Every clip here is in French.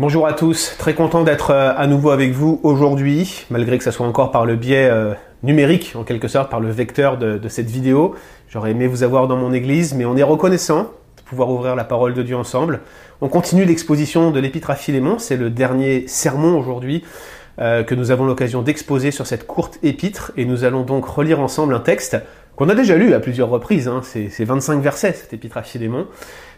Bonjour à tous, très content d'être euh, à nouveau avec vous aujourd'hui, malgré que ce soit encore par le biais euh, numérique, en quelque sorte, par le vecteur de, cette vidéo. J'aurais aimé vous avoir dans mon église, mais on est reconnaissant de pouvoir ouvrir la parole de Dieu ensemble. On continue l'exposition de l'Épître à Philémon, c'est le dernier sermon aujourd'hui euh, que nous avons l'occasion d'exposer sur cette courte épître, et nous allons donc relire ensemble un texte qu'on a déjà lu à plusieurs reprises, hein. c'est 25 versets cette épître à Philémon,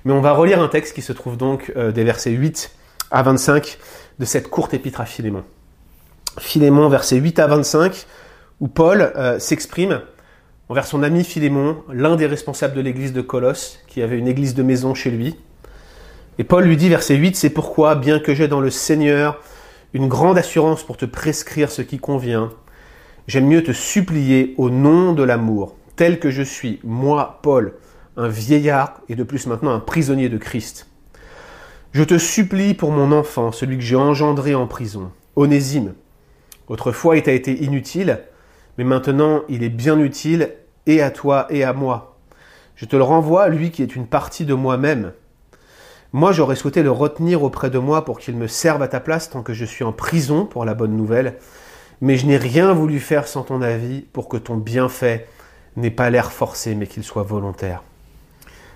mais on va relire un texte qui se trouve donc des versets 8 à 25 de cette courte épître à Philémon. Philémon, versets 8 à 25, où Paul euh, s'exprime envers son ami Philémon, l'un des responsables de l'église de Colosse, qui avait une église de maison chez lui. Et Paul lui dit, verset 8, c'est pourquoi, bien que j'ai dans le Seigneur une grande assurance pour te prescrire ce qui convient, j'aime mieux te supplier au nom de l'amour, tel que je suis, moi, Paul, un vieillard et de plus maintenant un prisonnier de Christ. Je te supplie pour mon enfant, celui que j'ai engendré en prison, Onésime. Autrefois il t'a été inutile, mais maintenant il est bien utile et à toi et à moi. Je te le renvoie, lui qui est une partie de moi-même. Moi j'aurais souhaité le retenir auprès de moi pour qu'il me serve à ta place tant que je suis en prison pour la bonne nouvelle, mais je n'ai rien voulu faire sans ton avis pour que ton bienfait n'ait pas l'air forcé mais qu'il soit volontaire.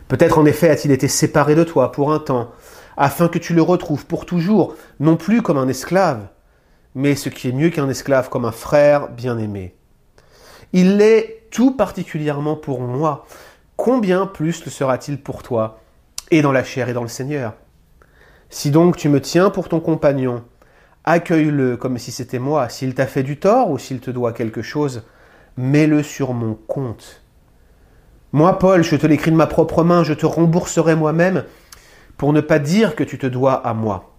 Peut-être en effet a-t-il été séparé de toi pour un temps, afin que tu le retrouves pour toujours, non plus comme un esclave, mais ce qui est mieux qu'un esclave, comme un frère bien-aimé. Il l'est tout particulièrement pour moi. Combien plus le sera-t-il pour toi, et dans la chair et dans le Seigneur? Si donc tu me tiens pour ton compagnon, accueille-le comme si c'était moi. S'il t'a fait du tort ou s'il te doit quelque chose, mets-le sur mon compte. Moi, Paul, je te l'écris de ma propre main, je te rembourserai moi-même pour ne pas dire que tu te dois à moi.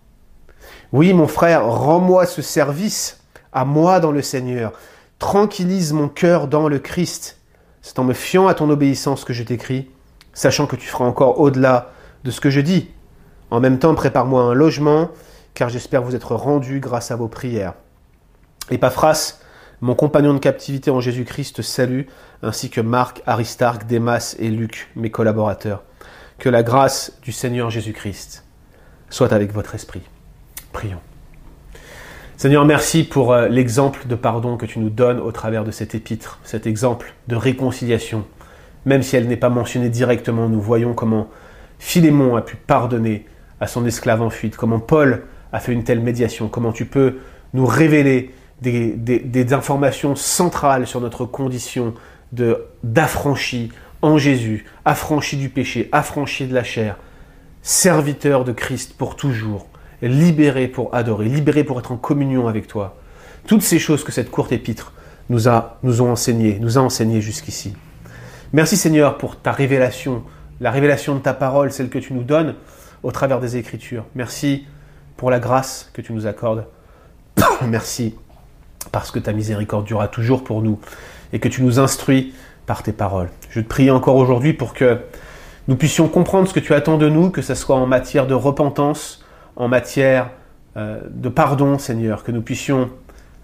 Oui, mon frère, rends-moi ce service, à moi dans le Seigneur. Tranquillise mon cœur dans le Christ. C'est en me fiant à ton obéissance que je t'écris, sachant que tu feras encore au-delà de ce que je dis. En même temps, prépare-moi un logement, car j'espère vous être rendu grâce à vos prières. Epaphras, mon compagnon de captivité en Jésus-Christ, salue, ainsi que Marc, Aristarque, Démas et Luc, mes collaborateurs. Que la grâce du Seigneur Jésus-Christ soit avec votre esprit. Prions. Seigneur, merci pour euh, l'exemple de pardon que tu nous donnes au travers de cet épître, cet exemple de réconciliation. Même si elle n'est pas mentionnée directement, nous voyons comment Philémon a pu pardonner à son esclave en fuite, comment Paul a fait une telle médiation, comment tu peux nous révéler des, informations centrales sur notre condition d'affranchi en Jésus, affranchi du péché, affranchi de la chair, serviteur de Christ pour toujours, libéré pour adorer, libéré pour être en communion avec toi. Toutes ces choses que cette courte épître nous a nous ont nous a jusqu'ici. Merci Seigneur pour ta révélation, la révélation de ta parole, celle que tu nous donnes au travers des Écritures. Merci pour la grâce que tu nous accordes. Merci parce que ta miséricorde durera toujours pour nous et que tu nous instruis par tes paroles. Je te prie encore aujourd'hui pour que nous puissions comprendre ce que tu attends de nous, que ce soit en matière de repentance, en matière euh, de pardon, Seigneur, que nous puissions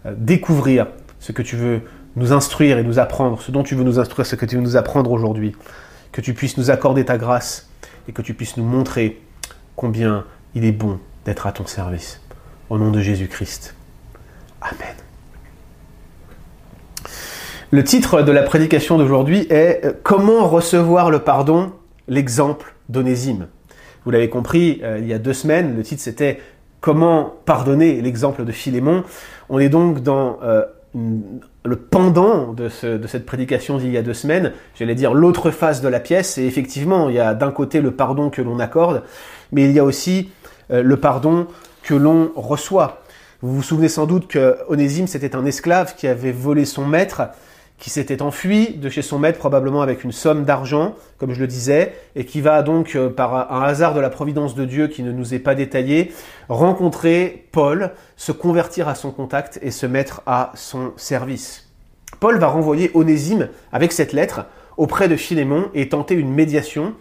euh, découvrir ce que tu veux nous instruire et nous apprendre, ce dont tu veux nous instruire, ce que tu veux nous apprendre aujourd'hui, que tu puisses nous accorder ta grâce et que tu puisses nous montrer combien il est bon d'être à ton service. Au nom de Jésus-Christ. Amen. Le titre de la prédication d'aujourd'hui est euh, Comment recevoir le pardon L'exemple d'Onésime. Vous l'avez compris, euh, il y a deux semaines, le titre c'était Comment pardonner l'exemple de Philémon. On est donc dans euh, le pendant de, cette prédication d'il y a deux semaines, j'allais dire l'autre face de la pièce, et effectivement, il y a d'un côté le pardon que l'on accorde, mais il y a aussi le pardon que l'on reçoit. Vous vous souvenez sans doute que Onésime, c'était un esclave qui avait volé son maître, qui s'était enfui de chez son maître probablement avec une somme d'argent, comme je le disais, et qui va donc, euh, par un hasard de la providence de Dieu qui ne nous est pas détaillé, rencontrer Paul, se convertir à son contact et se mettre à son service. Paul va renvoyer Onésime avec cette lettre auprès de Philémon et tenter une médiation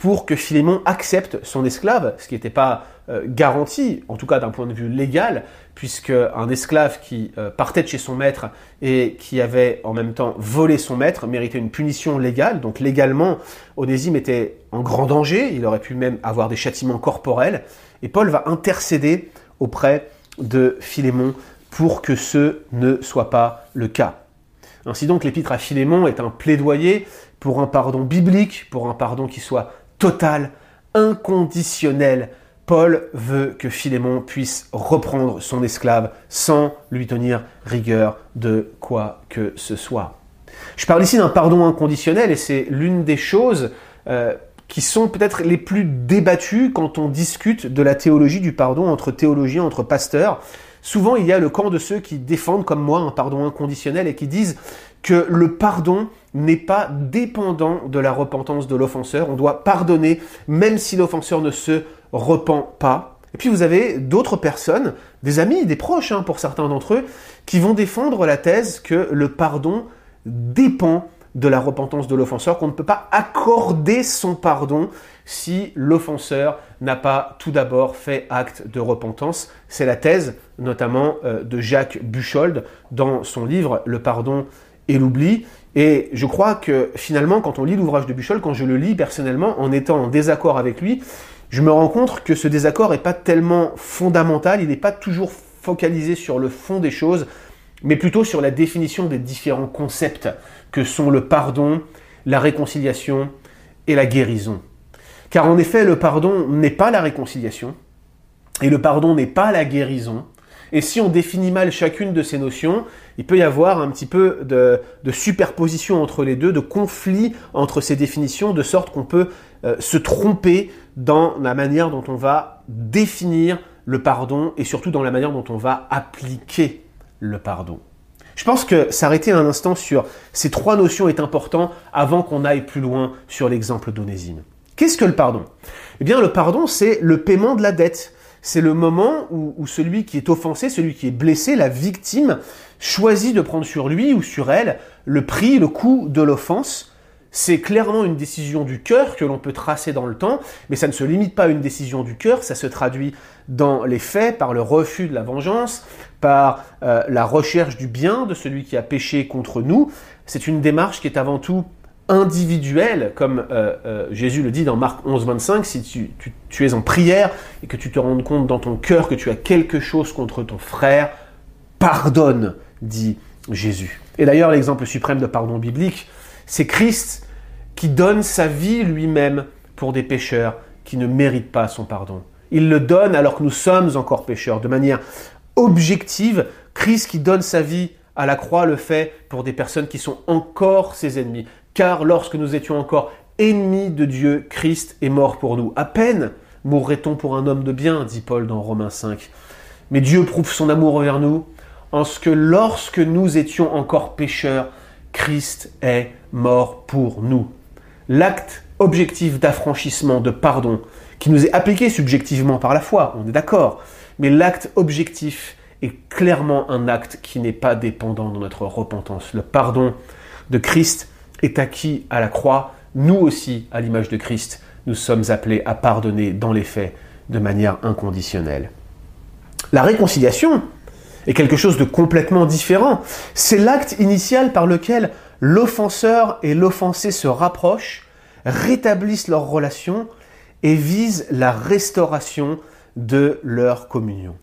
pour que Philémon accepte son esclave, ce qui n'était pas euh, garanti, en tout cas d'un point de vue légal, puisque un esclave qui euh, partait de chez son maître et qui avait en même temps volé son maître méritait une punition légale. Donc légalement, Onésime était en grand danger, il aurait pu même avoir des châtiments corporels. Et Paul va intercéder auprès de Philémon pour que ce ne soit pas le cas. Ainsi donc, l'épître à Philémon est un plaidoyer pour un pardon biblique, pour un pardon qui soit total, inconditionnel. Paul veut que Philémon puisse reprendre son esclave sans lui tenir rigueur de quoi que ce soit. Je parle ici d'un pardon inconditionnel et c'est l'une des choses euh, qui sont peut-être les plus débattues quand on discute de la théologie du pardon entre théologiens, entre pasteurs. Souvent, il y a le camp de ceux qui défendent, comme moi, un pardon inconditionnel et qui disent que le pardon n'est pas dépendant de la repentance de l'offenseur. On doit pardonner même si l'offenseur ne se repent pas. Et puis vous avez d'autres personnes, des amis, des proches hein, pour certains d'entre eux, qui vont défendre la thèse que le pardon dépend de la repentance de l'offenseur, qu'on ne peut pas accorder son pardon si l'offenseur n'a pas tout d'abord fait acte de repentance. C'est la thèse notamment euh, de Jacques Buchold dans son livre Le pardon et l'oubli. Et je crois que finalement, quand on lit l'ouvrage de Buchold, quand je le lis personnellement, en étant en désaccord avec lui, je me rends compte que ce désaccord n'est pas tellement fondamental, il n'est pas toujours focalisé sur le fond des choses, mais plutôt sur la définition des différents concepts que sont le pardon, la réconciliation et la guérison. Car en effet, le pardon n'est pas la réconciliation, et le pardon n'est pas la guérison. Et si on définit mal chacune de ces notions, il peut y avoir un petit peu de, superposition entre les deux, de conflit entre ces définitions, de sorte qu'on peut euh, se tromper dans la manière dont on va définir le pardon et surtout dans la manière dont on va appliquer le pardon. Je pense que s'arrêter un instant sur ces trois notions est important avant qu'on aille plus loin sur l'exemple d'Onésime. Qu'est-ce que le pardon? Eh bien, le pardon, c'est le paiement de la dette. C'est le moment où, celui qui est offensé, celui qui est blessé, la victime, choisit de prendre sur lui ou sur elle le prix, le coût de l'offense. C'est clairement une décision du cœur que l'on peut tracer dans le temps, mais ça ne se limite pas à une décision du cœur, ça se traduit dans les faits par le refus de la vengeance, par euh, la recherche du bien de celui qui a péché contre nous. C'est une démarche qui est avant tout individuelle, comme euh, euh, Jésus le dit dans Marc 11, 25, si tu, tu, es en prière et que tu te rends compte dans ton cœur que tu as quelque chose contre ton frère, pardonne, dit Jésus. Et d'ailleurs, l'exemple suprême de pardon biblique, c'est Christ qui donne sa vie lui-même pour des pécheurs qui ne méritent pas son pardon. Il le donne alors que nous sommes encore pécheurs, de manière objective. Christ qui donne sa vie à la croix le fait pour des personnes qui sont encore ses ennemis. Car lorsque nous étions encore ennemis de Dieu, Christ est mort pour nous. À peine mourrait-on pour un homme de bien, dit Paul dans Romains 5. Mais Dieu prouve son amour envers nous en ce que lorsque nous étions encore pécheurs, Christ est mort pour nous. L'acte objectif d'affranchissement, de pardon, qui nous est appliqué subjectivement par la foi, on est d'accord, mais l'acte objectif est clairement un acte qui n'est pas dépendant de notre repentance. Le pardon de Christ est acquis à la croix. Nous aussi, à l'image de Christ, nous sommes appelés à pardonner dans les faits de manière inconditionnelle. La réconciliation est quelque chose de complètement différent. C'est l'acte initial par lequel l'offenseur et l'offensé se rapprochent, rétablissent leur relation et visent la restauration de leur communion.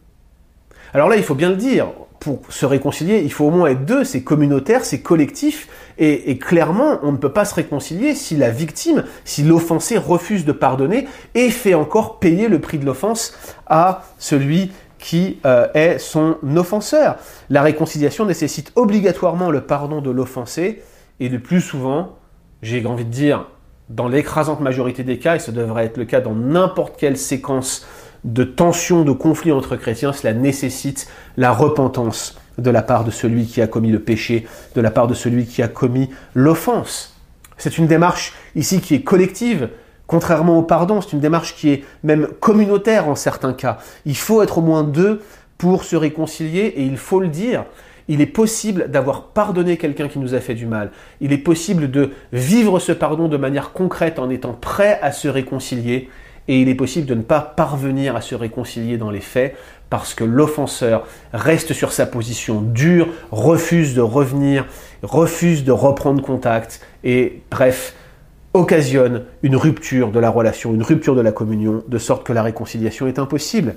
Alors là, il faut bien le dire, pour se réconcilier, il faut au moins être deux, c'est communautaire, c'est collectif, et, clairement, on ne peut pas se réconcilier si la victime, si l'offensé refuse de pardonner et fait encore payer le prix de l'offense à celui qui euh, est son offenseur. La réconciliation nécessite obligatoirement le pardon de l'offensé, et le plus souvent, j'ai envie de dire, dans l'écrasante majorité des cas, et ce devrait être le cas dans n'importe quelle séquence de tension, de conflit entre chrétiens, cela nécessite la repentance de la part de celui qui a commis le péché, de la part de celui qui a commis l'offense. C'est une démarche ici qui est collective, contrairement au pardon, c'est une démarche qui est même communautaire en certains cas. Il faut être au moins deux pour se réconcilier et il faut le dire. Il est possible d'avoir pardonné quelqu'un qui nous a fait du mal. Il est possible de vivre ce pardon de manière concrète en étant prêt à se réconcilier et il est possible de ne pas parvenir à se réconcilier dans les faits parce que l'offenseur reste sur sa position dure, refuse de revenir, refuse de reprendre contact et bref, occasionne une rupture de la relation, une rupture de la communion, de sorte que la réconciliation est impossible.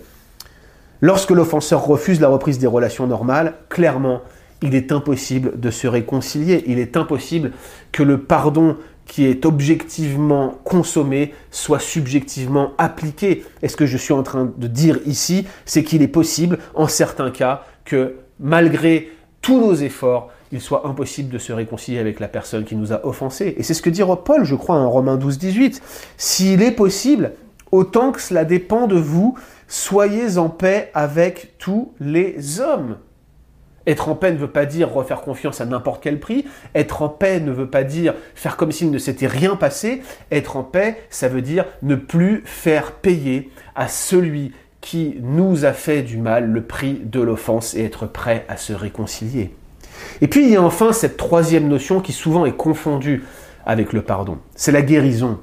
Lorsque l'offenseur refuse la reprise des relations normales, clairement, il est impossible de se réconcilier. Il est impossible que le pardon qui est objectivement consommé soit subjectivement appliqué. Et ce que je suis en train de dire ici, c'est qu'il est possible, en certains cas, que malgré tous nos efforts, il soit impossible de se réconcilier avec la personne qui nous a offensés. Et c'est ce que dit Paul, je crois, en Romains 12, 18. S'il est possible, autant que cela dépend de vous, soyez en paix avec tous les hommes. Être en paix ne veut pas dire refaire confiance à n'importe quel prix. Être en paix ne veut pas dire faire comme s'il ne s'était rien passé. Être en paix, ça veut dire ne plus faire payer à celui qui nous a fait du mal le prix de l'offense et être prêt à se réconcilier. Et puis il y a enfin cette troisième notion qui souvent est confondue avec le pardon. C'est la guérison.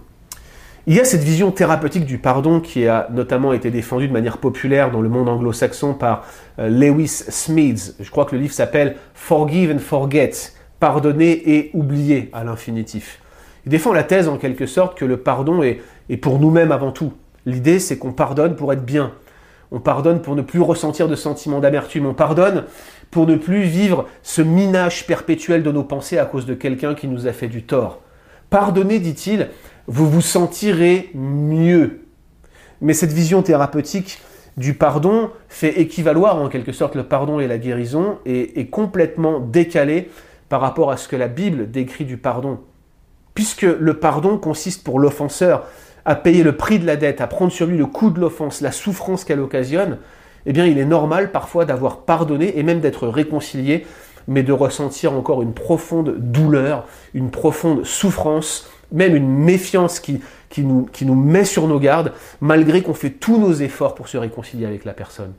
Il y a cette vision thérapeutique du pardon qui a notamment été défendue de manière populaire dans le monde anglo-saxon par euh, Lewis Smeads. Je crois que le livre s'appelle Forgive and Forget, pardonner et oublier à l'infinitif. Il défend la thèse en quelque sorte que le pardon est, est pour nous-mêmes avant tout. L'idée c'est qu'on pardonne pour être bien. On pardonne pour ne plus ressentir de sentiments d'amertume. On pardonne pour ne plus vivre ce minage perpétuel de nos pensées à cause de quelqu'un qui nous a fait du tort. Pardonner, dit-il, vous vous sentirez mieux. Mais cette vision thérapeutique du pardon fait équivaloir en quelque sorte le pardon et la guérison et est complètement décalée par rapport à ce que la Bible décrit du pardon. Puisque le pardon consiste pour l'offenseur à payer le prix de la dette, à prendre sur lui le coût de l'offense, la souffrance qu'elle occasionne, eh bien il est normal parfois d'avoir pardonné et même d'être réconcilié, mais de ressentir encore une profonde douleur, une profonde souffrance même une méfiance qui, nous, met sur nos gardes, malgré qu'on fait tous nos efforts pour se réconcilier avec la personne.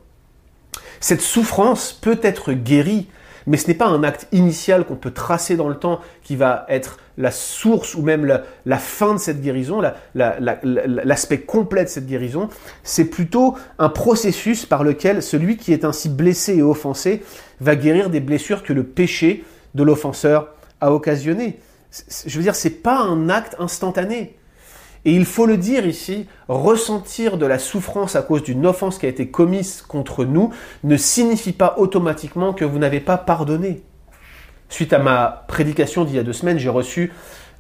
Cette souffrance peut être guérie, mais ce n'est pas un acte initial qu'on peut tracer dans le temps qui va être la source ou même la, fin de cette guérison, l'aspect la, complet de cette guérison. C'est plutôt un processus par lequel celui qui est ainsi blessé et offensé va guérir des blessures que le péché de l'offenseur a occasionnées je veux dire, c'est pas un acte instantané. Et il faut le dire ici, ressentir de la souffrance à cause d'une offense qui a été commise contre nous ne signifie pas automatiquement que vous n'avez pas pardonné. Suite à ma prédication d'il y a deux semaines, j'ai reçu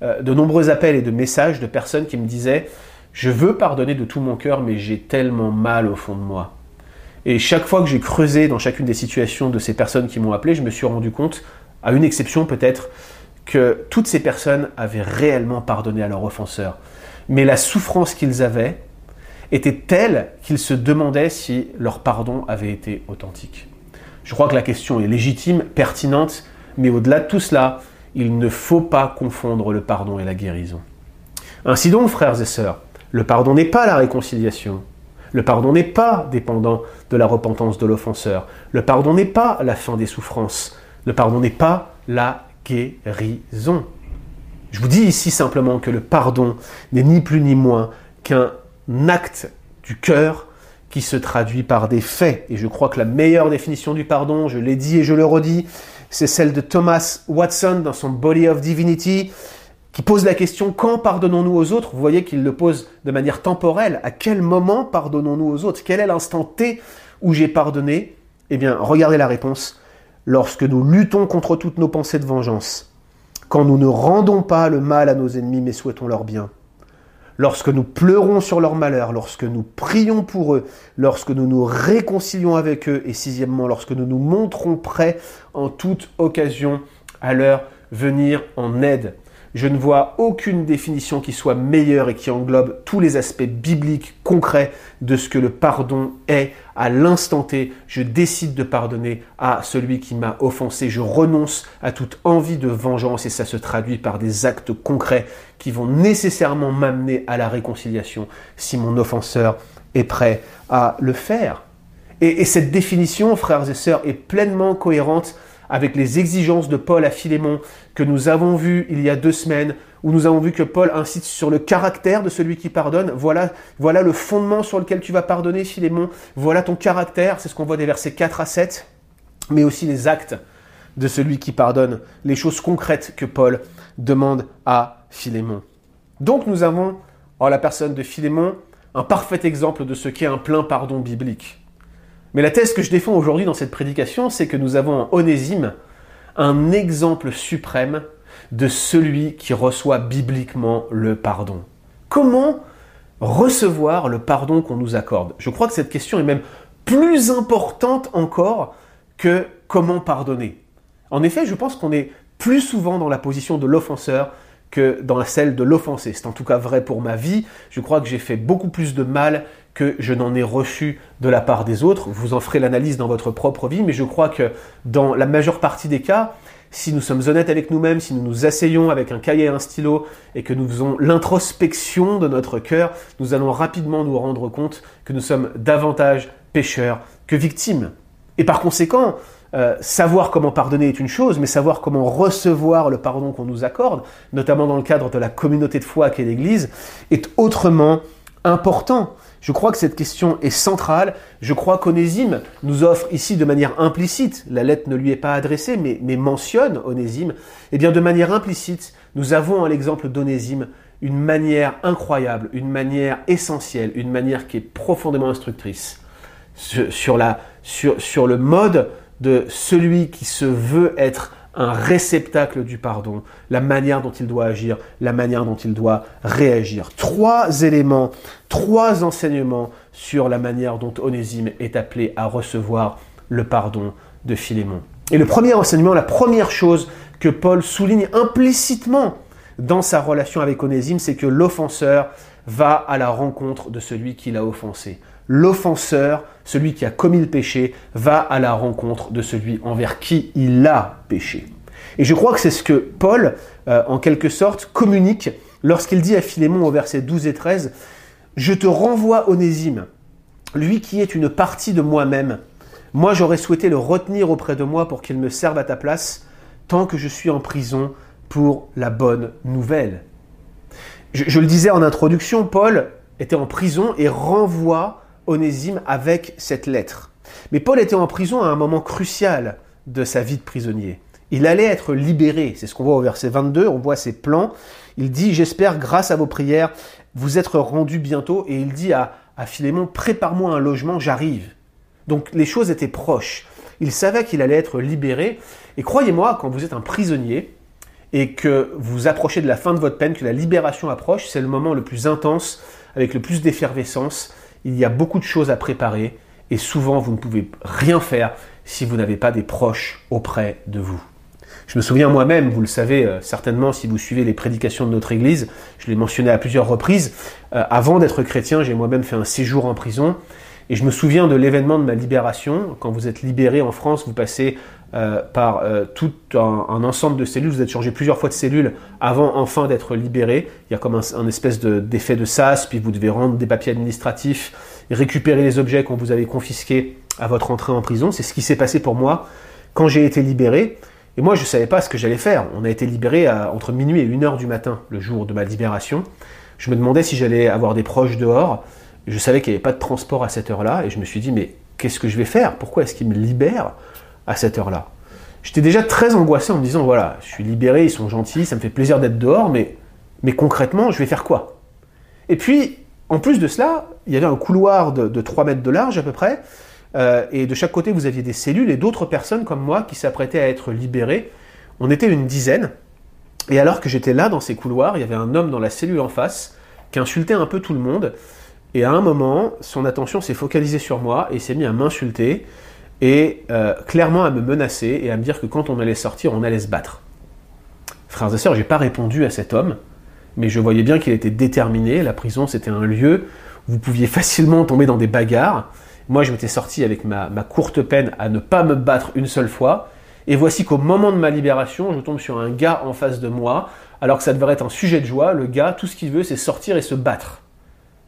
euh, de nombreux appels et de messages de personnes qui me disaient Je veux pardonner de tout mon cœur, mais j'ai tellement mal au fond de moi. Et chaque fois que j'ai creusé dans chacune des situations de ces personnes qui m'ont appelé, je me suis rendu compte, à une exception peut-être, que toutes ces personnes avaient réellement pardonné à leur offenseur. Mais la souffrance qu'ils avaient était telle qu'ils se demandaient si leur pardon avait été authentique. Je crois que la question est légitime, pertinente, mais au-delà de tout cela, il ne faut pas confondre le pardon et la guérison. Ainsi donc, frères et sœurs, le pardon n'est pas la réconciliation. Le pardon n'est pas dépendant de la repentance de l'offenseur. Le pardon n'est pas la fin des souffrances. Le pardon n'est pas la guérison. Je vous dis ici simplement que le pardon n'est ni plus ni moins qu'un acte du cœur qui se traduit par des faits. Et je crois que la meilleure définition du pardon, je l'ai dit et je le redis, c'est celle de Thomas Watson dans son Body of Divinity, qui pose la question quand pardonnons-nous aux autres? Vous voyez qu'il le pose de manière temporelle. À quel moment pardonnons-nous aux autres? Quel est l'instant T où j'ai pardonné? Eh bien, regardez la réponse lorsque nous luttons contre toutes nos pensées de vengeance, quand nous ne rendons pas le mal à nos ennemis mais souhaitons leur bien, lorsque nous pleurons sur leur malheur, lorsque nous prions pour eux, lorsque nous nous réconcilions avec eux, et sixièmement, lorsque nous nous montrons prêts en toute occasion à leur venir en aide. Je ne vois aucune définition qui soit meilleure et qui englobe tous les aspects bibliques concrets de ce que le pardon est à l'instant T. Je décide de pardonner à celui qui m'a offensé. Je renonce à toute envie de vengeance et ça se traduit par des actes concrets qui vont nécessairement m'amener à la réconciliation si mon offenseur est prêt à le faire. Et, et cette définition, frères et sœurs, est pleinement cohérente avec les exigences de Paul à Philémon que nous avons vues il y a deux semaines, où nous avons vu que Paul incite sur le caractère de celui qui pardonne. Voilà, voilà le fondement sur lequel tu vas pardonner, Philémon. Voilà ton caractère, c'est ce qu'on voit des versets 4 à 7, mais aussi les actes de celui qui pardonne, les choses concrètes que Paul demande à Philémon. Donc nous avons, en la personne de Philémon, un parfait exemple de ce qu'est un plein pardon biblique. Mais la thèse que je défends aujourd'hui dans cette prédication, c'est que nous avons en Onésime un exemple suprême de celui qui reçoit bibliquement le pardon. Comment recevoir le pardon qu'on nous accorde? Je crois que cette question est même plus importante encore que comment pardonner. En effet, je pense qu'on est plus souvent dans la position de l'offenseur que dans celle de l'offensé. C'est en tout cas vrai pour ma vie. Je crois que j'ai fait beaucoup plus de mal que je n'en ai reçu de la part des autres. Vous en ferez l'analyse dans votre propre vie, mais je crois que dans la majeure partie des cas, si nous sommes honnêtes avec nous-mêmes, si nous nous asseyons avec un cahier et un stylo et que nous faisons l'introspection de notre cœur, nous allons rapidement nous rendre compte que nous sommes davantage pécheurs que victimes. Et par conséquent, euh, savoir comment pardonner est une chose, mais savoir comment recevoir le pardon qu'on nous accorde, notamment dans le cadre de la communauté de foi qu'est l'Église, est autrement important. Je crois que cette question est centrale. Je crois qu'Onésime nous offre ici de manière implicite, la lettre ne lui est pas adressée, mais, mentionne Onésime, eh bien de manière implicite, nous avons à l'exemple d'Onésime une manière incroyable, une manière essentielle, une manière qui est profondément instructrice sur le mode de celui qui se veut être un réceptacle du pardon, la manière dont il doit agir, la manière dont il doit réagir. Trois éléments, trois enseignements sur la manière dont Onésime est appelé à recevoir le pardon de Philémon. Et le premier enseignement, la première chose que Paul souligne implicitement dans sa relation avec Onésime, c'est que l'offenseur va à la rencontre de celui qui l'a offensé l'offenseur, celui qui a commis le péché, va à la rencontre de celui envers qui il a péché. Et je crois que c'est ce que Paul, euh, en quelque sorte, communique lorsqu'il dit à Philémon au verset 12 et 13, Je te renvoie Onésime, lui qui est une partie de moi-même. Moi j'aurais souhaité le retenir auprès de moi pour qu'il me serve à ta place, tant que je suis en prison pour la bonne nouvelle. je le disais en introduction, Paul était en prison et renvoie Onésime avec cette lettre. Mais Paul était en prison à un moment crucial de sa vie de prisonnier. Il allait être libéré, c'est ce qu'on voit au verset 22, on voit ses plans. Il dit, j'espère, grâce à vos prières, vous être rendu bientôt. Et il dit à, à Philémon, prépare-moi un logement, j'arrive. Donc les choses étaient proches. Il savait qu'il allait être libéré. Et croyez-moi, quand vous êtes un prisonnier et que vous approchez de la fin de votre peine, que la libération approche, c'est le moment le plus intense, avec le plus d'effervescence, il y a beaucoup de choses à préparer et souvent vous ne pouvez rien faire si vous n'avez pas des proches auprès de vous. Je me souviens moi-même, vous le savez euh, certainement si vous suivez les prédications de notre Église, je l'ai mentionné à plusieurs reprises, euh, avant d'être chrétien, j'ai moi-même fait un séjour en prison et je me souviens de l'événement de ma libération. Quand vous êtes libéré en France, vous passez euh, par euh, tout un, ensemble de cellules. Vous êtes changé plusieurs fois de cellules avant enfin d'être libéré. Il y a comme un, espèce d'effet de, SAS, puis vous devez rendre des papiers administratifs récupérer les objets qu'on vous avait confisqués à votre entrée en prison. C'est ce qui s'est passé pour moi quand j'ai été libéré. Et moi, je ne savais pas ce que j'allais faire. On a été libéré entre minuit et 1 heure du matin, le jour de ma libération. Je me demandais si j'allais avoir des proches dehors. Je savais qu'il n'y avait pas de transport à cette heure-là. Et je me suis dit, mais qu'est-ce que je vais faire? Pourquoi est-ce qu'ils me libèrent à cette heure-là. J'étais déjà très angoissé en me disant voilà, je suis libéré, ils sont gentils, ça me fait plaisir d'être dehors, mais, mais concrètement, je vais faire quoi? Et puis, en plus de cela, il y avait un couloir de, 3 mètres de large à peu près, euh, et de chaque côté, vous aviez des cellules et d'autres personnes comme moi qui s'apprêtaient à être libérées. On était une dizaine, et alors que j'étais là dans ces couloirs, il y avait un homme dans la cellule en face qui insultait un peu tout le monde. Et à un moment, son attention s'est focalisée sur moi et s'est mis à m'insulter et euh, clairement à me menacer et à me dire que quand on allait sortir, on allait se battre. Frères et sœurs, j'ai pas répondu à cet homme, mais je voyais bien qu'il était déterminé. La prison, c'était un lieu où vous pouviez facilement tomber dans des bagarres. Moi, je m'étais sorti avec ma, ma courte peine à ne pas me battre une seule fois. Et voici qu'au moment de ma libération, je tombe sur un gars en face de moi, alors que ça devrait être un sujet de joie. Le gars, tout ce qu'il veut, c'est sortir et se battre.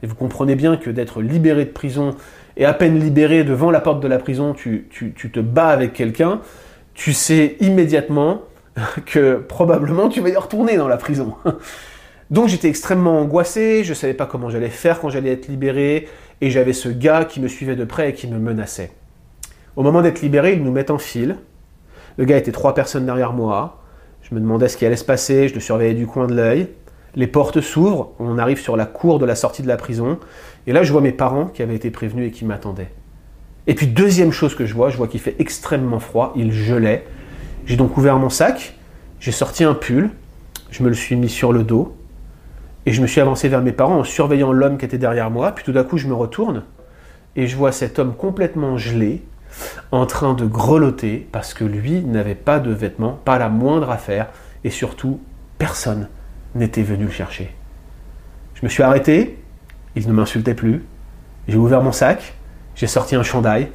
Et vous comprenez bien que d'être libéré de prison et à peine libéré devant la porte de la prison, tu, te bats avec quelqu'un, tu sais immédiatement que probablement tu vas y retourner dans la prison. Donc j'étais extrêmement angoissé, je ne savais pas comment j'allais faire quand j'allais être libéré, et j'avais ce gars qui me suivait de près et qui me menaçait. Au moment d'être libéré, ils nous mettent en file. Le gars était trois personnes derrière moi. Je me demandais ce qui allait se passer, je le surveillais du coin de l'œil. Les portes s'ouvrent, on arrive sur la cour de la sortie de la prison, et là je vois mes parents qui avaient été prévenus et qui m'attendaient. Et puis deuxième chose que je vois, je vois qu'il fait extrêmement froid, il gelait. J'ai donc ouvert mon sac, j'ai sorti un pull, je me le suis mis sur le dos, et je me suis avancé vers mes parents en surveillant l'homme qui était derrière moi. Puis tout d'un coup, je me retourne et je vois cet homme complètement gelé, en train de grelotter parce que lui n'avait pas de vêtements, pas la moindre affaire, et surtout, personne n'était venu le chercher. Je me suis arrêté, il ne m'insultait plus, j'ai ouvert mon sac, j'ai sorti un chandail,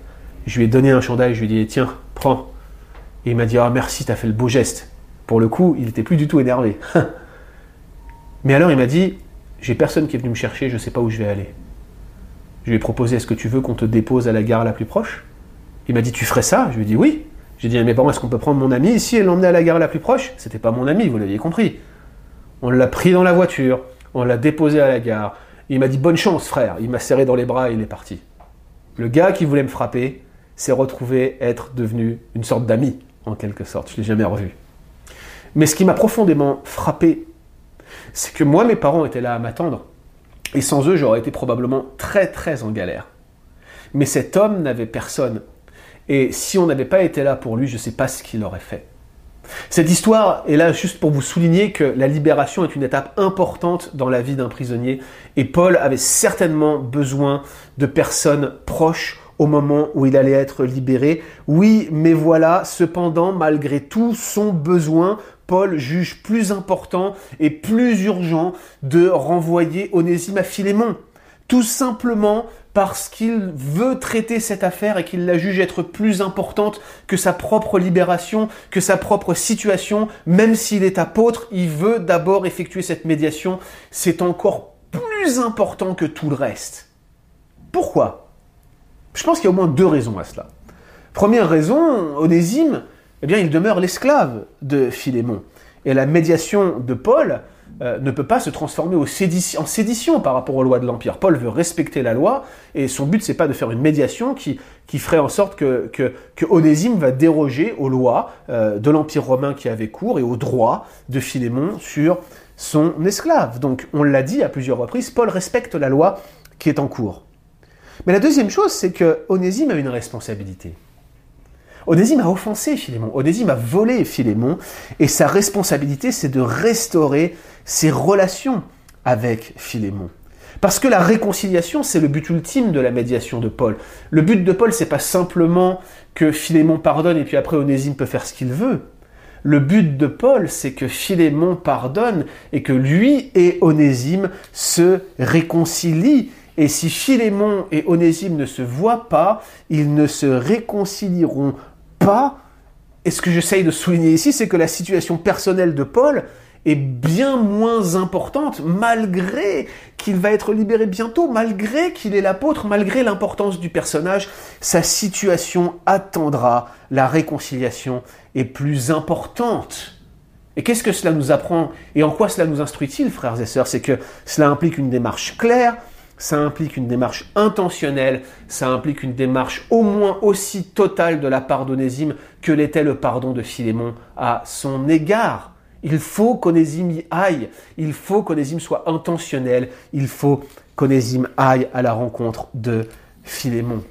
je lui ai donné un chandail, je lui ai dit tiens, prends. Et il m'a dit ah merci, t'as fait le beau geste. Pour le coup, il n'était plus du tout énervé. Mais alors il m'a dit j'ai personne qui est venu me chercher, je ne sais pas où je vais aller. Je lui ai proposé est-ce que tu veux qu'on te dépose à la gare la plus proche? Il m'a dit tu ferais ça? Je lui ai dit oui. J'ai dit à mes est-ce qu'on peut prendre mon ami ici et l'emmener à la gare la plus proche? C'était pas mon ami, vous l'aviez compris. On l'a pris dans la voiture, on l'a déposé à la gare. Il m'a dit bonne chance frère. Il m'a serré dans les bras et il est parti. Le gars qui voulait me frapper s'est retrouvé être devenu une sorte d'ami, en quelque sorte. Je ne l'ai jamais revu. Mais ce qui m'a profondément frappé, c'est que moi, mes parents étaient là à m'attendre. Et sans eux, j'aurais été probablement très très en galère. Mais cet homme n'avait personne. Et si on n'avait pas été là pour lui, je ne sais pas ce qu'il aurait fait. Cette histoire est là juste pour vous souligner que la libération est une étape importante dans la vie d'un prisonnier et Paul avait certainement besoin de personnes proches au moment où il allait être libéré. Oui, mais voilà, cependant, malgré tout son besoin, Paul juge plus important et plus urgent de renvoyer Onésime à Philémon. Tout simplement parce qu'il veut traiter cette affaire et qu'il la juge être plus importante que sa propre libération, que sa propre situation, même s'il est apôtre, il veut d'abord effectuer cette médiation. C'est encore plus important que tout le reste. Pourquoi? Je pense qu'il y a au moins deux raisons à cela. Première raison, Onésime, eh bien, il demeure l'esclave de Philémon. Et la médiation de Paul, euh, ne peut pas se transformer en sédition par rapport aux lois de l'Empire. Paul veut respecter la loi, et son but, c'est pas de faire une médiation qui, ferait en sorte que, que, va déroger aux lois euh, de l'Empire romain qui avait cours et aux droits de Philémon sur son esclave. Donc, on l'a dit à plusieurs reprises, Paul respecte la loi qui est en cours. Mais la deuxième chose, c'est que Onésime a une responsabilité. Onésime a offensé Philémon, Onésime a volé Philémon, et sa responsabilité, c'est de restaurer ses relations avec Philémon. Parce que la réconciliation, c'est le but ultime de la médiation de Paul. Le but de Paul, c'est pas simplement que Philémon pardonne et puis après Onésime peut faire ce qu'il veut. Le but de Paul, c'est que Philémon pardonne et que lui et Onésime se réconcilient. Et si Philémon et Onésime ne se voient pas, ils ne se réconcilieront Et ce que j'essaye de souligner ici, c'est que la situation personnelle de Paul est bien moins importante malgré qu'il va être libéré bientôt, malgré qu'il est l'apôtre, malgré l'importance du personnage, sa situation attendra, la réconciliation est plus importante. Et qu'est-ce que cela nous apprend? Et en quoi cela nous instruit-il, frères et sœurs? C'est que cela implique une démarche claire, ça implique une démarche intentionnelle, ça implique une démarche au moins aussi totale de la part d'Onésime que l'était le pardon de Philémon à son égard. Il faut qu'Onésime y aille, il faut qu'Onésime soit intentionnel, il faut qu'Onésime aille à la rencontre de Philémon.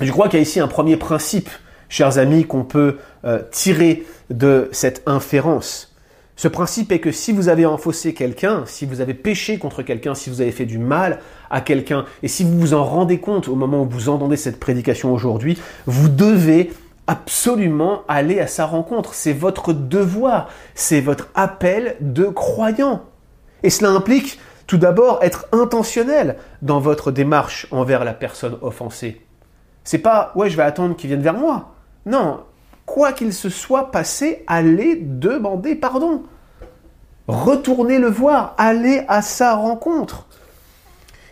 Je crois qu'il y a ici un premier principe, chers amis, qu'on peut euh, tirer de cette inférence. Ce principe est que si vous avez enfoncé quelqu'un, si vous avez péché contre quelqu'un, si vous avez fait du mal à quelqu'un, et si vous vous en rendez compte au moment où vous entendez cette prédication aujourd'hui, vous devez absolument aller à sa rencontre. C'est votre devoir, c'est votre appel de croyant. Et cela implique tout d'abord être intentionnel dans votre démarche envers la personne offensée. C'est pas ouais, je vais attendre qu'il vienne vers moi. Non, quoi qu'il se soit passé, allez demander pardon. Retournez le voir, allez à sa rencontre.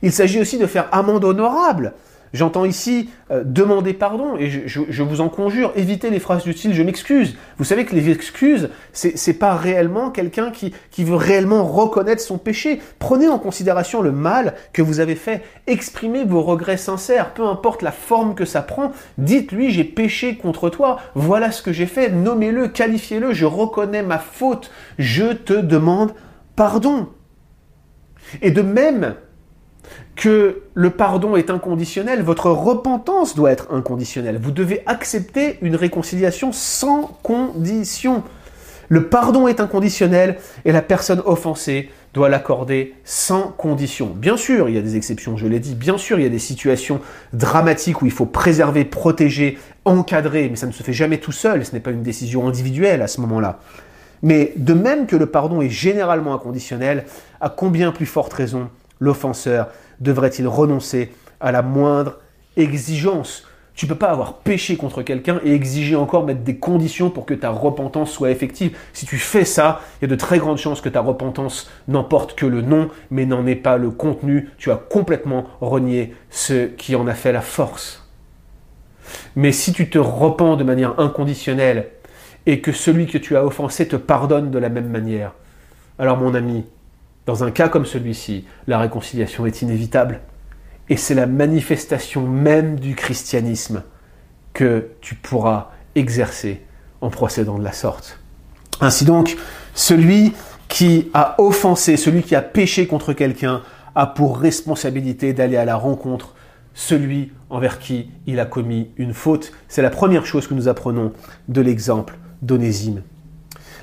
Il s'agit aussi de faire amende honorable. J'entends ici euh, demander pardon et je, vous en conjure, évitez les phrases du style je m'excuse. Vous savez que les excuses, c'est pas réellement quelqu'un qui, qui veut réellement reconnaître son péché. Prenez en considération le mal que vous avez fait, exprimez vos regrets sincères, peu importe la forme que ça prend. Dites-lui j'ai péché contre toi, voilà ce que j'ai fait, nommez-le, qualifiez-le, je reconnais ma faute, je te demande pardon. Et de même, que le pardon est inconditionnel, votre repentance doit être inconditionnelle. Vous devez accepter une réconciliation sans condition. Le pardon est inconditionnel et la personne offensée doit l'accorder sans condition. Bien sûr, il y a des exceptions, je l'ai dit, bien sûr, il y a des situations dramatiques où il faut préserver, protéger, encadrer, mais ça ne se fait jamais tout seul, ce n'est pas une décision individuelle à ce moment-là. Mais de même que le pardon est généralement inconditionnel, à combien plus forte raison l'offenseur devrait-il renoncer à la moindre exigence? Tu peux pas avoir péché contre quelqu'un et exiger encore mettre des conditions pour que ta repentance soit effective. Si tu fais ça, il y a de très grandes chances que ta repentance n'emporte que le nom, mais n'en ait pas le contenu. Tu as complètement renié ce qui en a fait la force. Mais si tu te repens de manière inconditionnelle et que celui que tu as offensé te pardonne de la même manière, alors mon ami, dans un cas comme celui-ci, la réconciliation est inévitable. Et c'est la manifestation même du christianisme que tu pourras exercer en procédant de la sorte. Ainsi donc, celui qui a offensé, celui qui a péché contre quelqu'un, a pour responsabilité d'aller à la rencontre celui envers qui il a commis une faute. C'est la première chose que nous apprenons de l'exemple d'Onésime.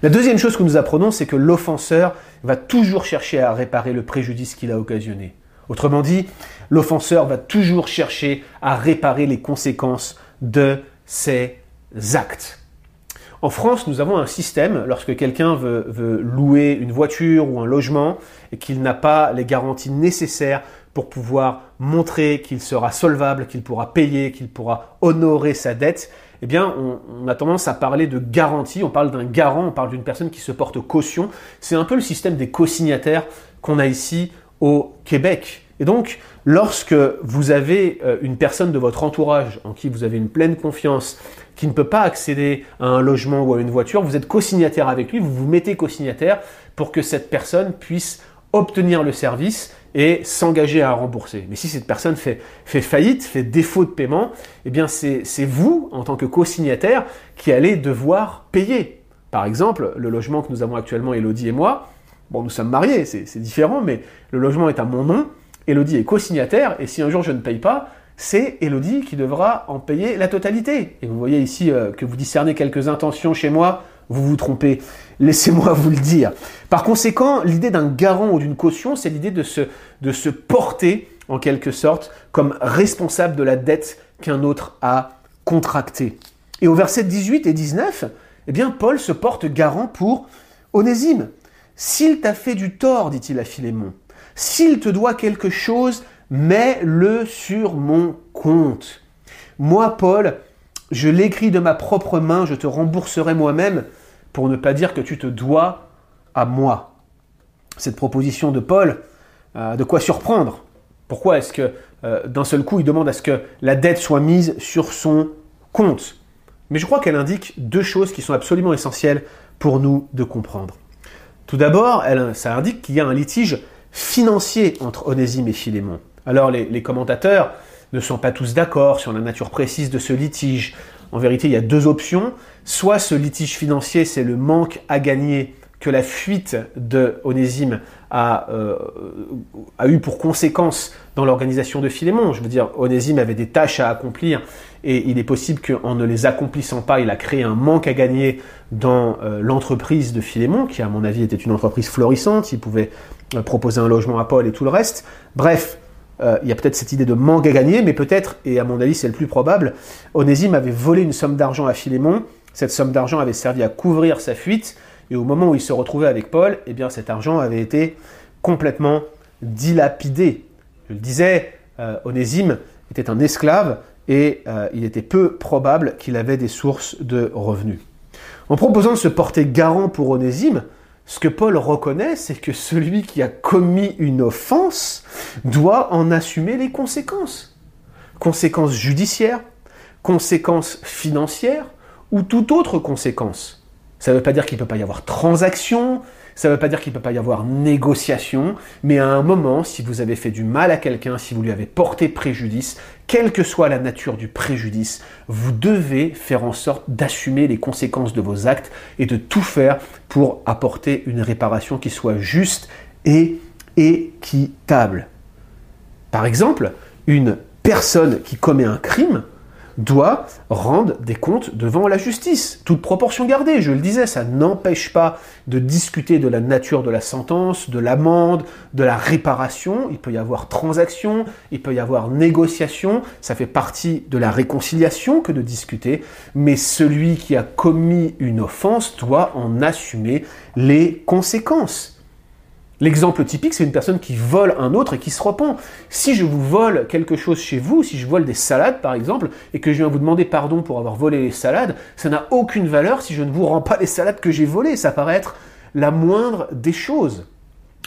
La deuxième chose que nous apprenons, c'est que l'offenseur va toujours chercher à réparer le préjudice qu'il a occasionné. Autrement dit, l'offenseur va toujours chercher à réparer les conséquences de ses actes. En France, nous avons un système, lorsque quelqu'un veut, louer une voiture ou un logement et qu'il n'a pas les garanties nécessaires pour pouvoir montrer qu'il sera solvable, qu'il pourra payer, qu'il pourra honorer sa dette, eh bien, on, a tendance à parler de garantie, on parle d'un garant, on parle d'une personne qui se porte caution. C'est un peu le système des co-signataires qu'on a ici au Québec. Et donc, lorsque vous avez euh, une personne de votre entourage en qui vous avez une pleine confiance, qui ne peut pas accéder à un logement ou à une voiture, vous êtes co-signataire avec lui, vous vous mettez co-signataire pour que cette personne puisse obtenir le service et s'engager à rembourser. Mais si cette personne fait, fait faillite, fait défaut de paiement, eh bien c'est vous, en tant que co-signataire, qui allez devoir payer. Par exemple, le logement que nous avons actuellement, Elodie et moi, Bon, nous sommes mariés, c'est différent, mais le logement est à mon nom, Elodie est co-signataire, et si un jour je ne paye pas, c'est Elodie qui devra en payer la totalité. Et vous voyez ici euh, que vous discernez quelques intentions chez moi, vous vous trompez. Laissez-moi vous le dire. Par conséquent, l'idée d'un garant ou d'une caution, c'est l'idée de se, de se porter, en quelque sorte, comme responsable de la dette qu'un autre a contractée. Et au verset 18 et 19, eh bien, Paul se porte garant pour Onésime. S'il t'a fait du tort, dit-il à Philémon, s'il te doit quelque chose, mets-le sur mon compte. Moi, Paul, je l'écris de ma propre main, je te rembourserai moi-même, pour ne pas dire que tu te dois à moi. Cette proposition de Paul, euh, de quoi surprendre? Pourquoi est-ce que euh, d'un seul coup il demande à ce que la dette soit mise sur son compte? Mais je crois qu'elle indique deux choses qui sont absolument essentielles pour nous de comprendre. Tout d'abord, ça indique qu'il y a un litige financier entre Onésime et Philémon. Alors les, commentateurs ne sont pas tous d'accord sur la nature précise de ce litige. En vérité, il y a deux options. Soit ce litige financier, c'est le manque à gagner que la fuite de Onésime a, euh, eu pour conséquence dans l'organisation de Philémon. Je veux dire, Onésime avait des tâches à accomplir et il est possible qu'en ne les accomplissant pas, il a créé un manque à gagner dans euh, l'entreprise de Philémon, qui à mon avis était une entreprise florissante, il pouvait euh, proposer un logement à Paul et tout le reste. Bref, euh, il y a peut-être cette idée de manque à gagner, mais peut-être, et à mon avis c'est le plus probable, Onésime avait volé une somme d'argent à Philémon, cette somme d'argent avait servi à couvrir sa fuite, et au moment où il se retrouvait avec Paul, eh bien cet argent avait été complètement dilapidé. Je le disais, Onésime était un esclave et euh, il était peu probable qu'il avait des sources de revenus. En proposant de se porter garant pour Onésime, ce que Paul reconnaît, c'est que celui qui a commis une offense doit en assumer les conséquences. Conséquences judiciaires, conséquences financières ou toute autre conséquence. Ça ne veut pas dire qu'il ne peut pas y avoir transaction, ça ne veut pas dire qu'il ne peut pas y avoir négociation, mais à un moment, si vous avez fait du mal à quelqu'un, si vous lui avez porté préjudice, quelle que soit la nature du préjudice, vous devez faire en sorte d'assumer les conséquences de vos actes et de tout faire pour apporter une réparation qui soit juste et équitable. Par exemple, une personne qui commet un crime doit rendre des comptes devant la justice. Toute proportion gardée, je le disais, ça n'empêche pas de discuter de la nature de la sentence, de l'amende, de la réparation. Il peut y avoir transaction, il peut y avoir négociation, ça fait partie de la réconciliation que de discuter, mais celui qui a commis une offense doit en assumer les conséquences. L'exemple typique, c'est une personne qui vole un autre et qui se repent. Si je vous vole quelque chose chez vous, si je vole des salades par exemple, et que je viens vous demander pardon pour avoir volé les salades, ça n'a aucune valeur si je ne vous rends pas les salades que j'ai volées. Ça paraît être la moindre des choses.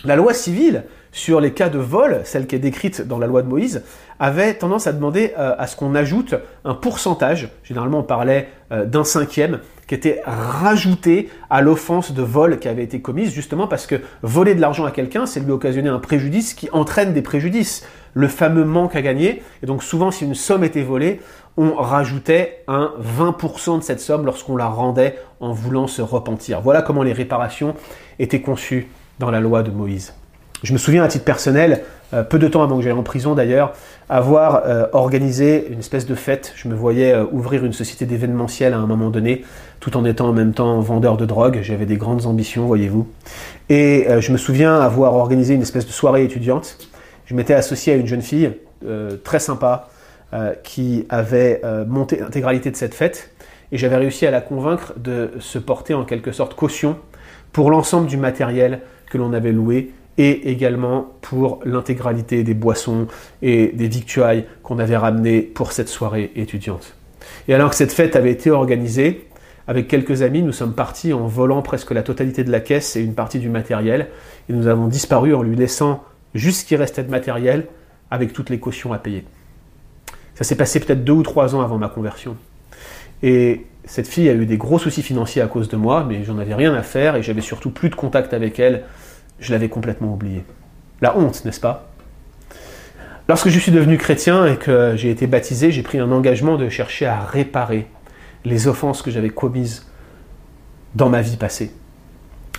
La loi civile sur les cas de vol, celle qui est décrite dans la loi de Moïse, avait tendance à demander euh, à ce qu'on ajoute un pourcentage, généralement on parlait euh, d'un cinquième, qui était rajouté à l'offense de vol qui avait été commise, justement parce que voler de l'argent à quelqu'un, c'est lui occasionner un préjudice qui entraîne des préjudices, le fameux manque à gagner. Et donc souvent, si une somme était volée, on rajoutait un 20% de cette somme lorsqu'on la rendait en voulant se repentir. Voilà comment les réparations étaient conçues dans la loi de Moïse. Je me souviens à titre personnel, euh, peu de temps avant que j'aille en prison d'ailleurs, avoir euh, organisé une espèce de fête. Je me voyais euh, ouvrir une société d'événementiel à un moment donné, tout en étant en même temps vendeur de drogue. J'avais des grandes ambitions, voyez-vous. Et je me souviens avoir organisé une espèce de soirée étudiante. Je m'étais associé à une jeune fille très sympa qui avait monté l'intégralité de cette fête. Et j'avais réussi à la convaincre de se porter en quelque sorte caution pour l'ensemble du matériel que l'on avait loué et également pour l'intégralité des boissons et des victuailles qu'on avait ramenées pour cette soirée étudiante. Et alors que cette fête avait été organisée, avec quelques amis, nous sommes partis en volant presque la totalité de la caisse et une partie du matériel, et nous avons disparu en lui laissant juste ce qui restait de matériel avec toutes les cautions à payer. Ça s'est passé peut-être deux ou trois ans avant ma conversion. Et cette fille a eu des gros soucis financiers à cause de moi, mais j'en avais rien à faire et j'avais surtout plus de contact avec elle je l'avais complètement oublié. La honte, n'est-ce pas? Lorsque je suis devenu chrétien et que j'ai été baptisé, j'ai pris un engagement de chercher à réparer les offenses que j'avais commises dans ma vie passée.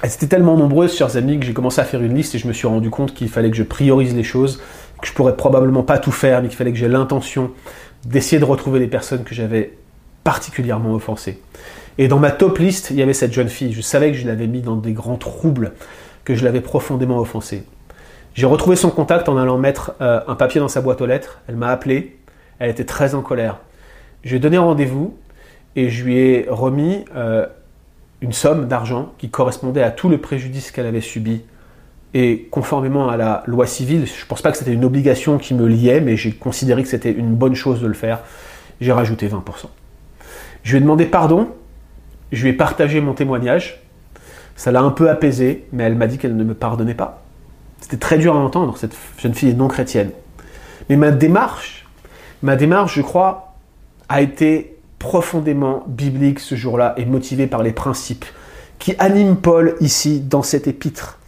Elles étaient tellement nombreuses, chers amis, que j'ai commencé à faire une liste et je me suis rendu compte qu'il fallait que je priorise les choses, que je pourrais probablement pas tout faire, mais qu'il fallait que j'ai l'intention d'essayer de retrouver les personnes que j'avais particulièrement offensées. Et dans ma top liste, il y avait cette jeune fille. Je savais que je l'avais mis dans des grands troubles que je l'avais profondément offensée. J'ai retrouvé son contact en allant mettre euh, un papier dans sa boîte aux lettres. Elle m'a appelé. Elle était très en colère. Je lui ai donné rendez-vous et je lui ai remis euh, une somme d'argent qui correspondait à tout le préjudice qu'elle avait subi. Et conformément à la loi civile, je ne pense pas que c'était une obligation qui me liait, mais j'ai considéré que c'était une bonne chose de le faire. J'ai rajouté 20%. Je lui ai demandé pardon. Je lui ai partagé mon témoignage. Ça l'a un peu apaisée, mais elle m'a dit qu'elle ne me pardonnait pas. C'était très dur à entendre, cette jeune fille est non chrétienne. Mais ma démarche, ma démarche, je crois, a été profondément biblique ce jour-là et motivée par les principes qui animent Paul ici dans cet épître.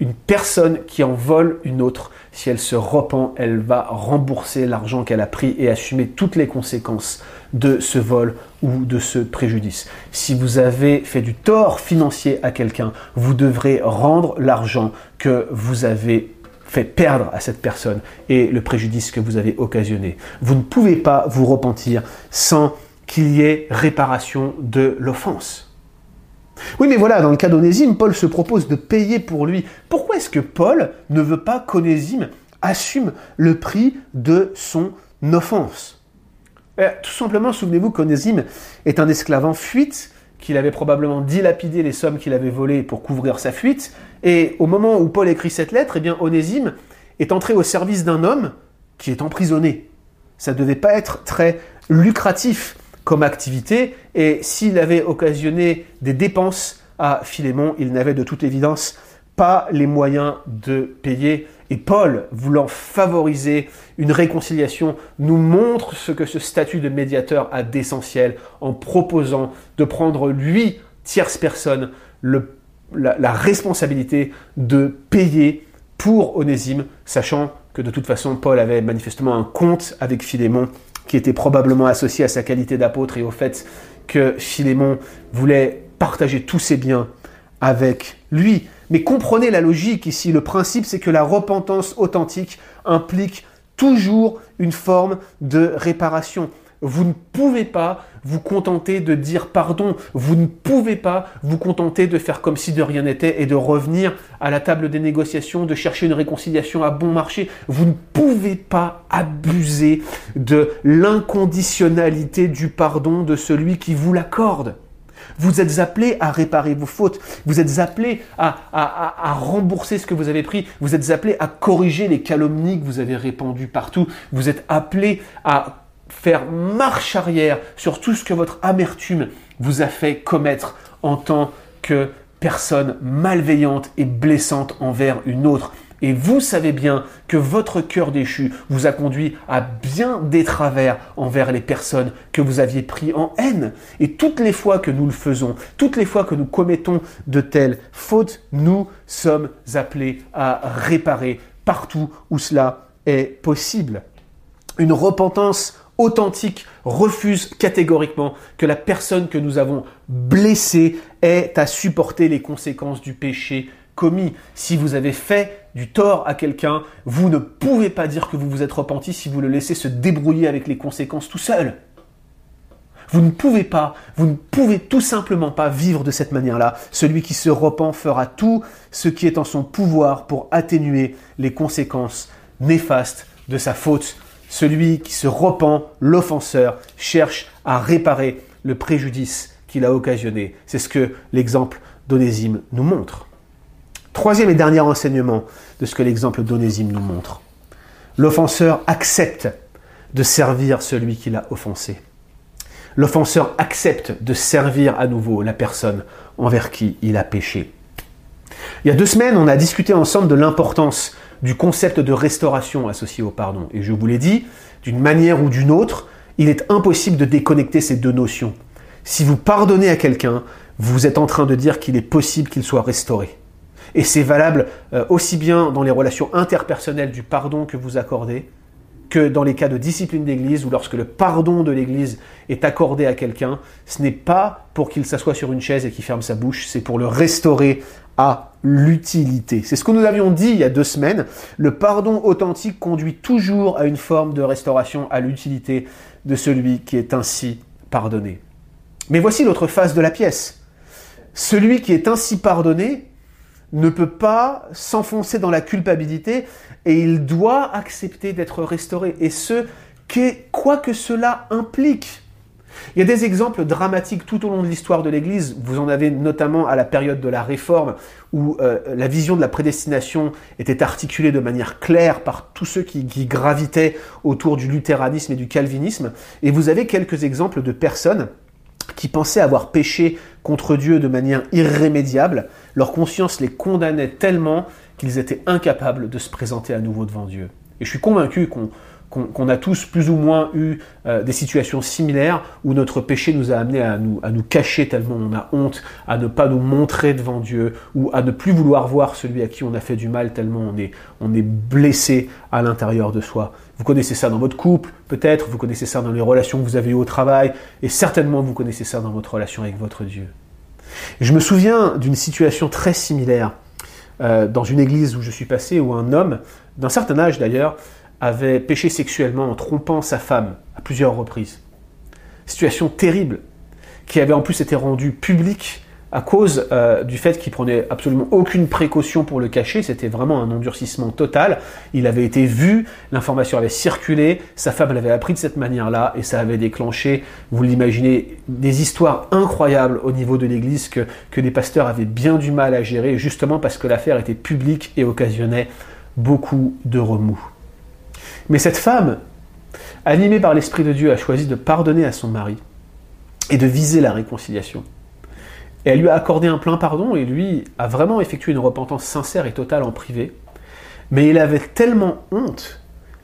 Une personne qui en vole une autre, si elle se repent, elle va rembourser l'argent qu'elle a pris et assumer toutes les conséquences de ce vol ou de ce préjudice. Si vous avez fait du tort financier à quelqu'un, vous devrez rendre l'argent que vous avez fait perdre à cette personne et le préjudice que vous avez occasionné. Vous ne pouvez pas vous repentir sans qu'il y ait réparation de l'offense. Oui, mais voilà, dans le cas d'Onésime, Paul se propose de payer pour lui. Pourquoi est-ce que Paul ne veut pas qu'Onésime assume le prix de son offense? Euh, tout simplement, souvenez-vous qu'Onésime est un esclave en fuite, qu'il avait probablement dilapidé les sommes qu'il avait volées pour couvrir sa fuite, et au moment où Paul écrit cette lettre, eh Onésime est entré au service d'un homme qui est emprisonné. Ça ne devait pas être très lucratif comme activité, et s'il avait occasionné des dépenses à Philémon, il n'avait de toute évidence pas les moyens de payer. Et Paul, voulant favoriser une réconciliation, nous montre ce que ce statut de médiateur a d'essentiel en proposant de prendre lui, tierce personne, la, responsabilité de payer pour Onésime, sachant que de toute façon Paul avait manifestement un compte avec Philémon qui était probablement associé à sa qualité d'apôtre et au fait que Philémon voulait partager tous ses biens avec lui. Mais comprenez la logique ici. Le principe, c'est que la repentance authentique implique toujours une forme de réparation. Vous ne pouvez pas vous contenter de dire pardon. Vous ne pouvez pas vous contenter de faire comme si de rien n'était et de revenir à la table des négociations, de chercher une réconciliation à bon marché. Vous ne pouvez pas abuser de l'inconditionnalité du pardon de celui qui vous l'accorde. Vous êtes appelé à réparer vos fautes. Vous êtes appelé à, à, rembourser ce que vous avez pris. Vous êtes appelé à corriger les calomnies que vous avez répandues partout. Vous êtes appelé à faire marche arrière sur tout ce que votre amertume vous a fait commettre en tant que personne malveillante et blessante envers une autre. Et vous savez bien que votre cœur déchu vous a conduit à bien des travers envers les personnes que vous aviez pris en haine. Et toutes les fois que nous le faisons, toutes les fois que nous commettons de telles fautes, nous sommes appelés à réparer partout où cela est possible. Une repentance authentique refuse catégoriquement que la personne que nous avons blessée ait à supporter les conséquences du péché commis. Si vous avez fait du tort à quelqu'un, vous ne pouvez pas dire que vous vous êtes repenti si vous le laissez se débrouiller avec les conséquences tout seul. Vous ne pouvez pas, vous ne pouvez tout simplement pas vivre de cette manière-là. Celui qui se repent fera tout ce qui est en son pouvoir pour atténuer les conséquences néfastes de sa faute celui qui se repent, l'offenseur, cherche à réparer le préjudice qu'il a occasionné. C'est ce que l'exemple d'Onésime nous montre. Troisième et dernier enseignement de ce que l'exemple d'Onésime nous montre. L'offenseur accepte de servir celui qui l'a offensé. L'offenseur accepte de servir à nouveau la personne envers qui il a péché. Il y a deux semaines, on a discuté ensemble de l'importance du concept de restauration associé au pardon. Et je vous l'ai dit, d'une manière ou d'une autre, il est impossible de déconnecter ces deux notions. Si vous pardonnez à quelqu'un, vous êtes en train de dire qu'il est possible qu'il soit restauré. Et c'est valable euh, aussi bien dans les relations interpersonnelles du pardon que vous accordez, que dans les cas de discipline d'Église ou lorsque le pardon de l'Église est accordé à quelqu'un, ce n'est pas pour qu'il s'assoie sur une chaise et qu'il ferme sa bouche, c'est pour le restaurer à l'utilité. C'est ce que nous avions dit il y a deux semaines. Le pardon authentique conduit toujours à une forme de restauration à l'utilité de celui qui est ainsi pardonné. Mais voici l'autre face de la pièce. Celui qui est ainsi pardonné ne peut pas s'enfoncer dans la culpabilité et il doit accepter d'être restauré. Et ce, quoi que cela implique. Il y a des exemples dramatiques tout au long de l'histoire de l'Église. Vous en avez notamment à la période de la Réforme, où euh, la vision de la prédestination était articulée de manière claire par tous ceux qui, qui gravitaient autour du luthéranisme et du calvinisme. Et vous avez quelques exemples de personnes qui pensaient avoir péché contre Dieu de manière irrémédiable. Leur conscience les condamnait tellement qu'ils étaient incapables de se présenter à nouveau devant Dieu. Et je suis convaincu qu'on qu'on a tous plus ou moins eu euh, des situations similaires où notre péché nous a amené à nous, à nous cacher tellement on a honte, à ne pas nous montrer devant Dieu, ou à ne plus vouloir voir celui à qui on a fait du mal tellement on est, on est blessé à l'intérieur de soi. Vous connaissez ça dans votre couple, peut-être, vous connaissez ça dans les relations que vous avez eues au travail, et certainement vous connaissez ça dans votre relation avec votre Dieu. Je me souviens d'une situation très similaire euh, dans une église où je suis passé, où un homme, d'un certain âge d'ailleurs, avait péché sexuellement en trompant sa femme à plusieurs reprises. Situation terrible, qui avait en plus été rendue publique à cause euh, du fait qu'il prenait absolument aucune précaution pour le cacher, c'était vraiment un endurcissement total. Il avait été vu, l'information avait circulé, sa femme l'avait appris de cette manière-là, et ça avait déclenché, vous l'imaginez, des histoires incroyables au niveau de l'Église que, que des pasteurs avaient bien du mal à gérer, justement parce que l'affaire était publique et occasionnait beaucoup de remous. Mais cette femme, animée par l'Esprit de Dieu, a choisi de pardonner à son mari et de viser la réconciliation. Et elle lui a accordé un plein pardon et lui a vraiment effectué une repentance sincère et totale en privé. Mais il avait tellement honte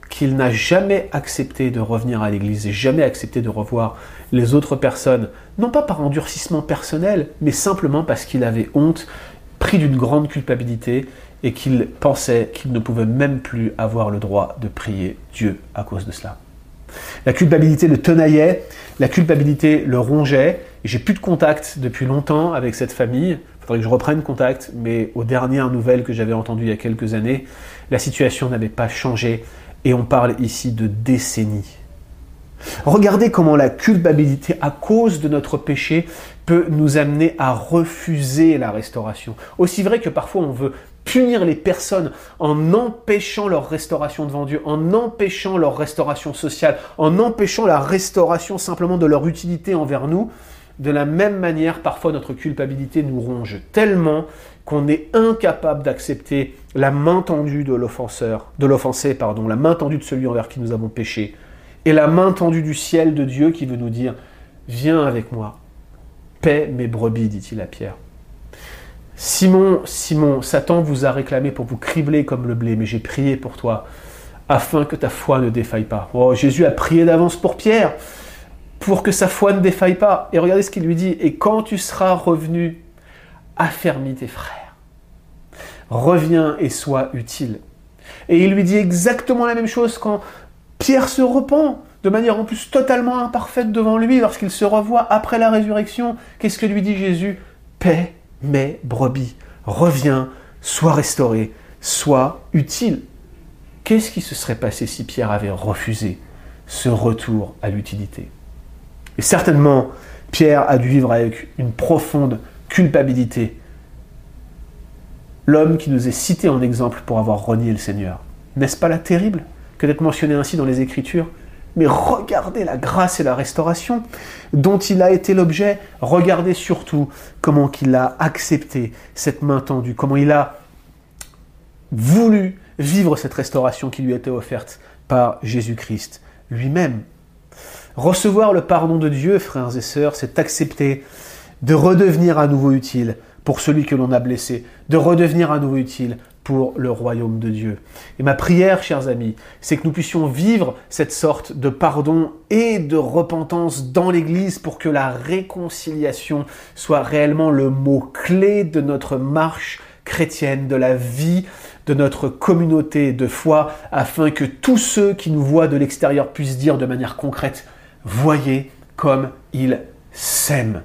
qu'il n'a jamais accepté de revenir à l'église et jamais accepté de revoir les autres personnes, non pas par endurcissement personnel, mais simplement parce qu'il avait honte, pris d'une grande culpabilité et qu'il pensait qu'il ne pouvait même plus avoir le droit de prier Dieu à cause de cela. La culpabilité le tenaillait, la culpabilité le rongeait, et j'ai plus de contact depuis longtemps avec cette famille. Il faudrait que je reprenne contact, mais aux dernières nouvelles que j'avais entendues il y a quelques années, la situation n'avait pas changé Et on parle ici de décennies. Regardez comment la culpabilité à cause de notre péché peut nous amener à refuser la restauration. Aussi vrai que parfois on veut punir les personnes en empêchant leur restauration devant Dieu, en empêchant leur restauration sociale, en empêchant la restauration simplement de leur utilité envers nous, de la même manière, parfois notre culpabilité nous ronge tellement qu'on est incapable d'accepter la main tendue de l'offenseur, de l'offensé, pardon, la main tendue de celui envers qui nous avons péché, et la main tendue du ciel de Dieu qui veut nous dire Viens avec moi, paie mes brebis, dit-il à Pierre. Simon, Simon, Satan vous a réclamé pour vous cribler comme le blé, mais j'ai prié pour toi, afin que ta foi ne défaille pas. Oh, Jésus a prié d'avance pour Pierre, pour que sa foi ne défaille pas. Et regardez ce qu'il lui dit, et quand tu seras revenu, affermis tes frères. Reviens et sois utile. Et il lui dit exactement la même chose quand Pierre se repent de manière en plus totalement imparfaite devant lui lorsqu'il se revoit après la résurrection. Qu'est-ce que lui dit Jésus? Paix mes brebis, reviens, sois restauré, sois utile. Qu'est-ce qui se serait passé si Pierre avait refusé ce retour à l'utilité? Et certainement, Pierre a dû vivre avec une profonde culpabilité. L'homme qui nous est cité en exemple pour avoir renié le Seigneur. N'est-ce pas là terrible que d'être mentionné ainsi dans les Écritures? Mais regardez la grâce et la restauration dont il a été l'objet. Regardez surtout comment il a accepté cette main tendue, comment il a voulu vivre cette restauration qui lui été offerte par Jésus-Christ lui-même. Recevoir le pardon de Dieu, frères et sœurs, c'est accepter de redevenir à nouveau utile pour celui que l'on a blessé, de redevenir à nouveau utile pour le royaume de Dieu. Et ma prière, chers amis, c'est que nous puissions vivre cette sorte de pardon et de repentance dans l'Église pour que la réconciliation soit réellement le mot-clé de notre marche chrétienne, de la vie de notre communauté de foi, afin que tous ceux qui nous voient de l'extérieur puissent dire de manière concrète, voyez comme il s'aime.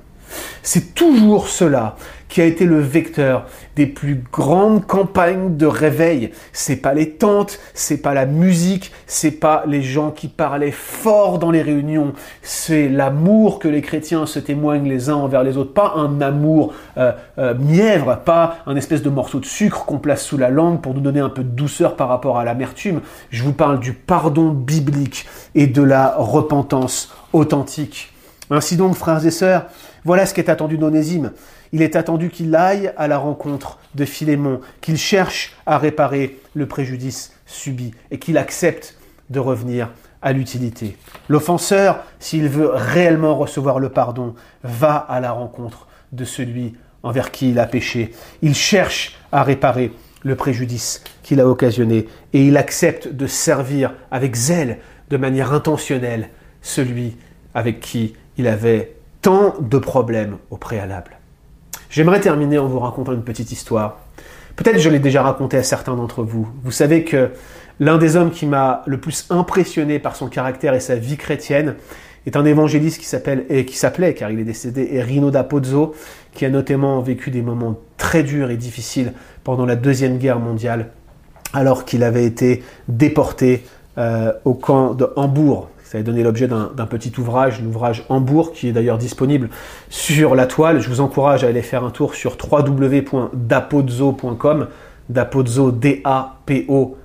C'est toujours cela qui a été le vecteur des plus grandes campagnes de réveil. C'est pas les tentes, c'est pas la musique, c'est pas les gens qui parlaient fort dans les réunions, c'est l'amour que les chrétiens se témoignent les uns envers les autres, pas un amour euh, euh, mièvre, pas un espèce de morceau de sucre qu'on place sous la langue pour nous donner un peu de douceur par rapport à l'amertume. Je vous parle du pardon biblique et de la repentance authentique. Ainsi donc, frères et sœurs, voilà ce qu'est attendu d'Onésime. Il est attendu qu'il aille à la rencontre de Philémon, qu'il cherche à réparer le préjudice subi et qu'il accepte de revenir à l'utilité. L'offenseur, s'il veut réellement recevoir le pardon, va à la rencontre de celui envers qui il a péché. Il cherche à réparer le préjudice qu'il a occasionné et il accepte de servir avec zèle, de manière intentionnelle, celui avec qui il avait tant de problèmes au préalable. J'aimerais terminer en vous racontant une petite histoire. Peut-être je l'ai déjà raconté à certains d'entre vous. Vous savez que l'un des hommes qui m'a le plus impressionné par son caractère et sa vie chrétienne est un évangéliste qui s'appelait, car il est décédé, Erino da Pozzo, qui a notamment vécu des moments très durs et difficiles pendant la deuxième guerre mondiale, alors qu'il avait été déporté euh, au camp de Hambourg, ça a donné l'objet d'un petit ouvrage, l'ouvrage Hambourg, qui est d'ailleurs disponible sur la toile. Je vous encourage à aller faire un tour sur www.dapozzo.com, dapozzo, D-A-P-O-Z-Z-O,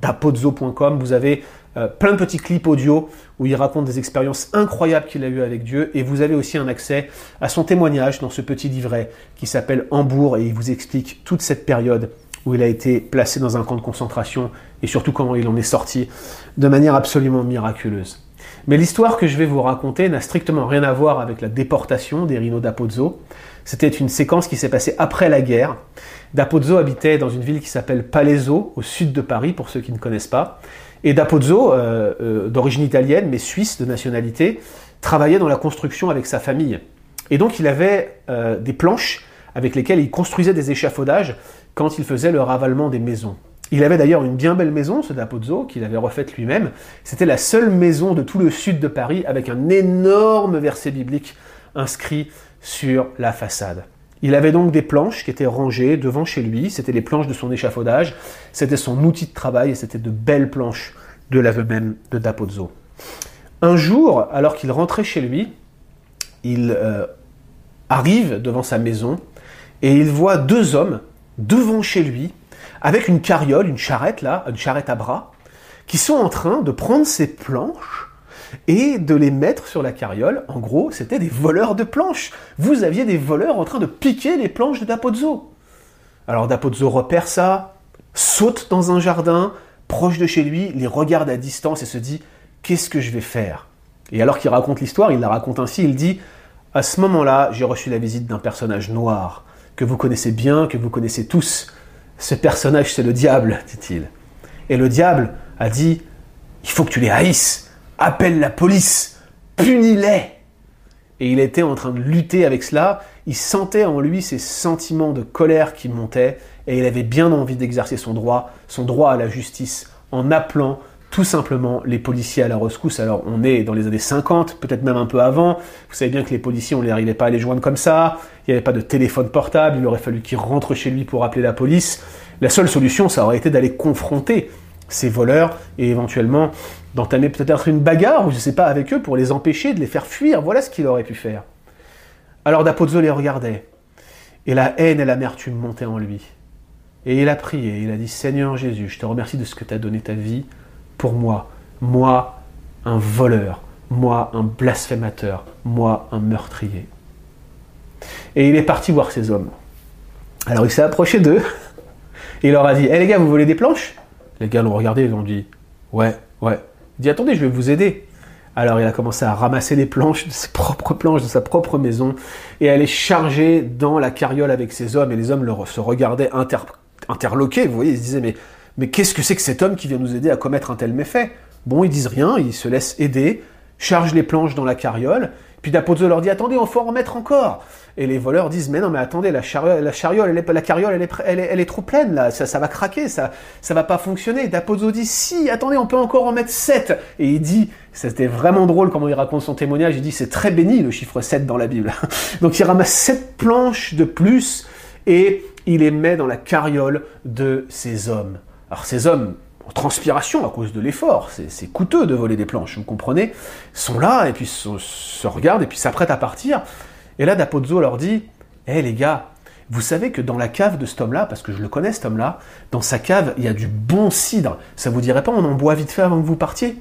dapozzo.com. Vous avez euh, plein de petits clips audio où il raconte des expériences incroyables qu'il a eues avec Dieu et vous avez aussi un accès à son témoignage dans ce petit livret qui s'appelle Hambourg et il vous explique toute cette période où il a été placé dans un camp de concentration et surtout comment il en est sorti de manière absolument miraculeuse. Mais l'histoire que je vais vous raconter n'a strictement rien à voir avec la déportation des Rino d'Apozzo. C'était une séquence qui s'est passée après la guerre. D'Apozzo habitait dans une ville qui s'appelle Palaiso, au sud de Paris, pour ceux qui ne connaissent pas. Et D'Apozzo, euh, euh, d'origine italienne, mais suisse de nationalité, travaillait dans la construction avec sa famille. Et donc il avait euh, des planches avec lesquelles il construisait des échafaudages quand il faisait le ravalement des maisons. Il avait d'ailleurs une bien belle maison, ce d'Apozzo, qu'il avait refaite lui-même. C'était la seule maison de tout le sud de Paris avec un énorme verset biblique inscrit sur la façade. Il avait donc des planches qui étaient rangées devant chez lui, c'était les planches de son échafaudage, c'était son outil de travail et c'était de belles planches de l'aveu même de Dapozzo. Un jour, alors qu'il rentrait chez lui, il euh, arrive devant sa maison et il voit deux hommes devant chez lui avec une carriole, une charrette là, une charrette à bras, qui sont en train de prendre ces planches et de les mettre sur la carriole. En gros, c'était des voleurs de planches. Vous aviez des voleurs en train de piquer les planches de Dapozzo. Alors Dapozzo repère ça, saute dans un jardin, proche de chez lui, les regarde à distance et se dit Qu'est-ce que je vais faire? Et alors qu'il raconte l'histoire, il la raconte ainsi il dit À ce moment-là, j'ai reçu la visite d'un personnage noir que vous connaissez bien, que vous connaissez tous. Ce personnage, c'est le diable, dit-il. Et le diable a dit Il faut que tu les haïsses, appelle la police, punis-les. Et il était en train de lutter avec cela, il sentait en lui ces sentiments de colère qui montaient, et il avait bien envie d'exercer son droit, son droit à la justice, en appelant tout simplement les policiers à la rescousse. Alors on est dans les années 50, peut-être même un peu avant. Vous savez bien que les policiers, on n'arrivait pas à les joindre comme ça. Il n'y avait pas de téléphone portable. Il aurait fallu qu'ils rentrent chez lui pour appeler la police. La seule solution, ça aurait été d'aller confronter ces voleurs et éventuellement d'entamer peut-être une bagarre, ou je ne sais pas, avec eux pour les empêcher, de les faire fuir. Voilà ce qu'il aurait pu faire. Alors Dapozzo les regardait. Et la haine et l'amertume montaient en lui. Et il a prié, il a dit Seigneur Jésus, je te remercie de ce que tu as donné ta vie pour moi, moi, un voleur, moi, un blasphémateur, moi, un meurtrier. Et il est parti voir ces hommes. Alors il s'est approché d'eux, et il leur a dit Hé les gars, vous volez des planches? Les gars l'ont regardé, ils ont dit Ouais, ouais. Il dit Attendez, je vais vous aider. Alors il a commencé à ramasser les planches de ses propres planches de sa propre maison et à les charger dans la carriole avec ces hommes. Et les hommes se regardaient interloqués. Vous voyez, ils se disaient Mais mais qu'est-ce que c'est que cet homme qui vient nous aider à commettre un tel méfait? Bon, ils disent rien, ils se laissent aider, chargent les planches dans la carriole, puis Dapozzo leur dit attendez, on faut en remettre encore. Et les voleurs disent mais non mais attendez, la, la, chariole, carriole, elle est, trop pleine là, ça, va craquer, ça, va pas fonctionner. Dapozzo dit si, attendez, on peut encore en mettre 7. Et il dit, c'était vraiment drôle comment il raconte son témoignage, il dit c'est très béni le chiffre 7 dans la Bible. Donc il ramasse 7 planches de plus et il les met dans la carriole de ces hommes. Alors ces hommes, en transpiration à cause de l'effort, c'est coûteux de voler des planches, vous comprenez, sont là et puis se, regardent et puis s'apprêtent à partir. Et là, Dapozzo leur dit Hé les gars, vous savez que dans la cave de cet homme-là, parce que je le connais cet homme-là, dans sa cave, il y a du bon cidre. Ça vous dirait pas, on en boit vite fait avant que vous partiez?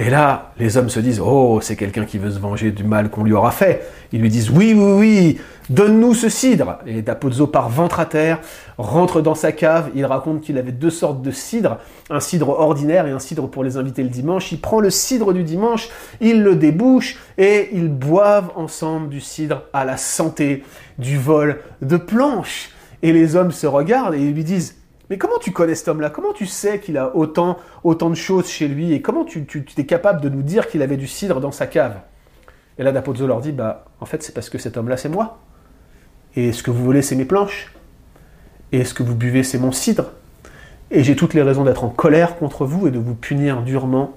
Et là, les hommes se disent Oh, c'est quelqu'un qui veut se venger du mal qu'on lui aura fait. Ils lui disent Oui, oui, oui, donne-nous ce cidre. Et Dapozzo part ventre à terre, rentre dans sa cave. Il raconte qu'il avait deux sortes de cidre un cidre ordinaire et un cidre pour les invités le dimanche. Il prend le cidre du dimanche, il le débouche et ils boivent ensemble du cidre à la santé du vol de planches. Et les hommes se regardent et ils lui disent mais comment tu connais cet homme-là? Comment tu sais qu'il a autant, autant de choses chez lui? Et comment tu, tu, es capable de nous dire qu'il avait du cidre dans sa cave? Et là, Dapozzo leur dit, bah, en fait, c'est parce que cet homme-là, c'est moi. Et ce que vous voulez, c'est mes planches? Et ce que vous buvez, c'est mon cidre? Et j'ai toutes les raisons d'être en colère contre vous et de vous punir durement.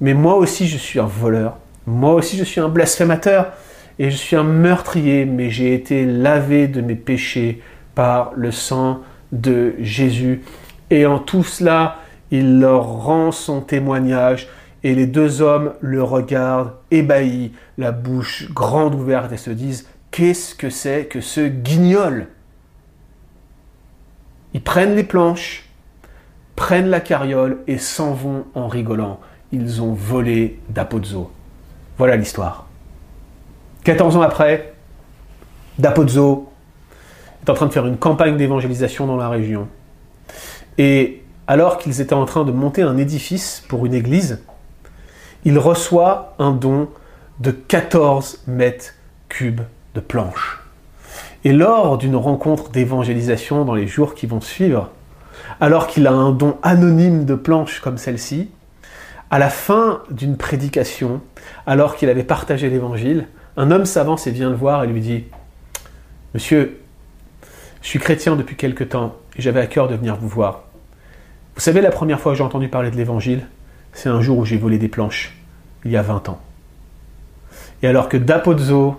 Mais moi aussi, je suis un voleur. Moi aussi, je suis un blasphémateur. Et je suis un meurtrier, mais j'ai été lavé de mes péchés par le sang de Jésus. Et en tout cela, il leur rend son témoignage et les deux hommes le regardent ébahis, la bouche grande ouverte et se disent Qu'est-ce que c'est que ce guignol? Ils prennent les planches, prennent la carriole et s'en vont en rigolant. Ils ont volé d'Apozzo. Voilà l'histoire. 14 ans après, Dapozzo est en train de faire une campagne d'évangélisation dans la région. Et alors qu'ils étaient en train de monter un édifice pour une église, il reçoit un don de 14 mètres cubes de planches. Et lors d'une rencontre d'évangélisation dans les jours qui vont suivre, alors qu'il a un don anonyme de planches comme celle-ci, à la fin d'une prédication, alors qu'il avait partagé l'évangile, un homme s'avance et vient le voir et lui dit Monsieur, je suis chrétien depuis quelque temps et j'avais à cœur de venir vous voir. Vous savez, la première fois que j'ai entendu parler de l'évangile, c'est un jour où j'ai volé des planches, il y a 20 ans. Et alors que Dapozzo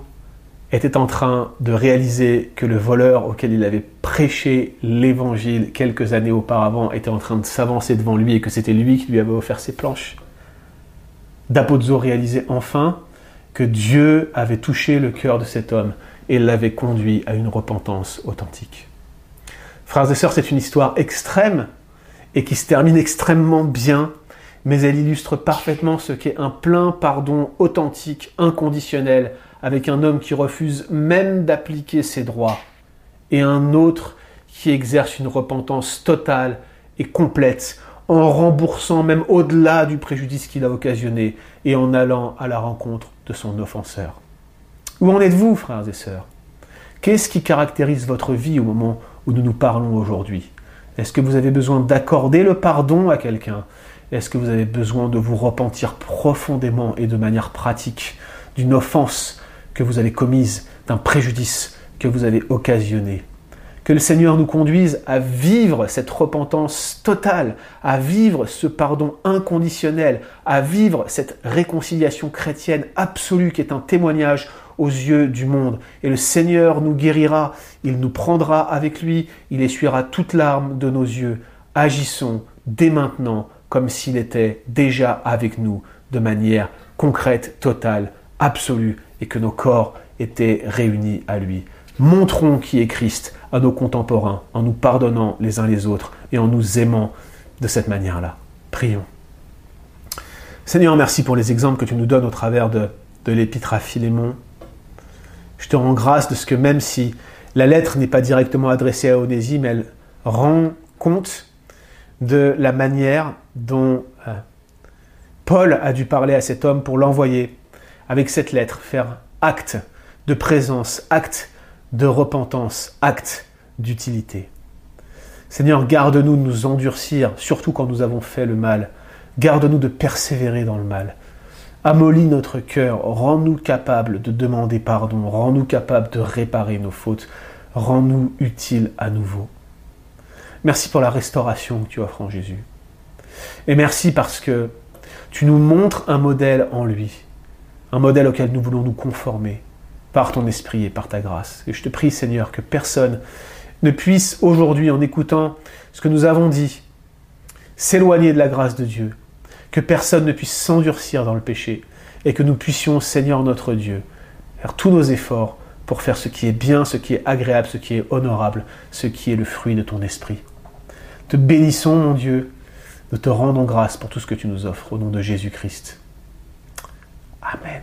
était en train de réaliser que le voleur auquel il avait prêché l'évangile quelques années auparavant était en train de s'avancer devant lui et que c'était lui qui lui avait offert ses planches. D'Apozzo réalisait enfin que Dieu avait touché le cœur de cet homme et l'avait conduit à une repentance authentique. Frères et sœurs, c'est une histoire extrême et qui se termine extrêmement bien, mais elle illustre parfaitement ce qu'est un plein pardon authentique, inconditionnel, avec un homme qui refuse même d'appliquer ses droits et un autre qui exerce une repentance totale et complète en remboursant même au-delà du préjudice qu'il a occasionné et en allant à la rencontre de son offenseur. Où en êtes-vous, frères et sœurs? Qu'est-ce qui caractérise votre vie au moment où nous nous parlons aujourd'hui? Est-ce que vous avez besoin d'accorder le pardon à quelqu'un? Est-ce que vous avez besoin de vous repentir profondément et de manière pratique d'une offense que vous avez commise, d'un préjudice que vous avez occasionné? Que le Seigneur nous conduise à vivre cette repentance totale, à vivre ce pardon inconditionnel, à vivre cette réconciliation chrétienne absolue qui est un témoignage aux yeux du monde. Et le Seigneur nous guérira, il nous prendra avec lui, il essuiera toute larme de nos yeux. Agissons dès maintenant comme s'il était déjà avec nous de manière concrète, totale, absolue, et que nos corps étaient réunis à lui. Montrons qui est Christ à nos contemporains en nous pardonnant les uns les autres et en nous aimant de cette manière-là. Prions. Seigneur, merci pour les exemples que tu nous donnes au travers de, de l'épître à Philémon. Je te rends grâce de ce que même si la lettre n'est pas directement adressée à Onésime, elle rend compte de la manière dont euh, Paul a dû parler à cet homme pour l'envoyer avec cette lettre, faire acte de présence, acte de repentance, acte d'utilité. Seigneur, garde-nous de nous endurcir, surtout quand nous avons fait le mal. Garde-nous de persévérer dans le mal. Amollis notre cœur, rends-nous capables de demander pardon, rends-nous capables de réparer nos fautes, rends-nous utiles à nouveau. Merci pour la restauration que tu offres en Jésus. Et merci parce que tu nous montres un modèle en lui, un modèle auquel nous voulons nous conformer par ton esprit et par ta grâce. Et je te prie, Seigneur, que personne ne puisse aujourd'hui, en écoutant ce que nous avons dit, s'éloigner de la grâce de Dieu, que personne ne puisse s'endurcir dans le péché, et que nous puissions, Seigneur notre Dieu, faire tous nos efforts pour faire ce qui est bien, ce qui est agréable, ce qui est honorable, ce qui est le fruit de ton esprit. Te bénissons, mon Dieu, nous te rendons grâce pour tout ce que tu nous offres au nom de Jésus-Christ. Amen.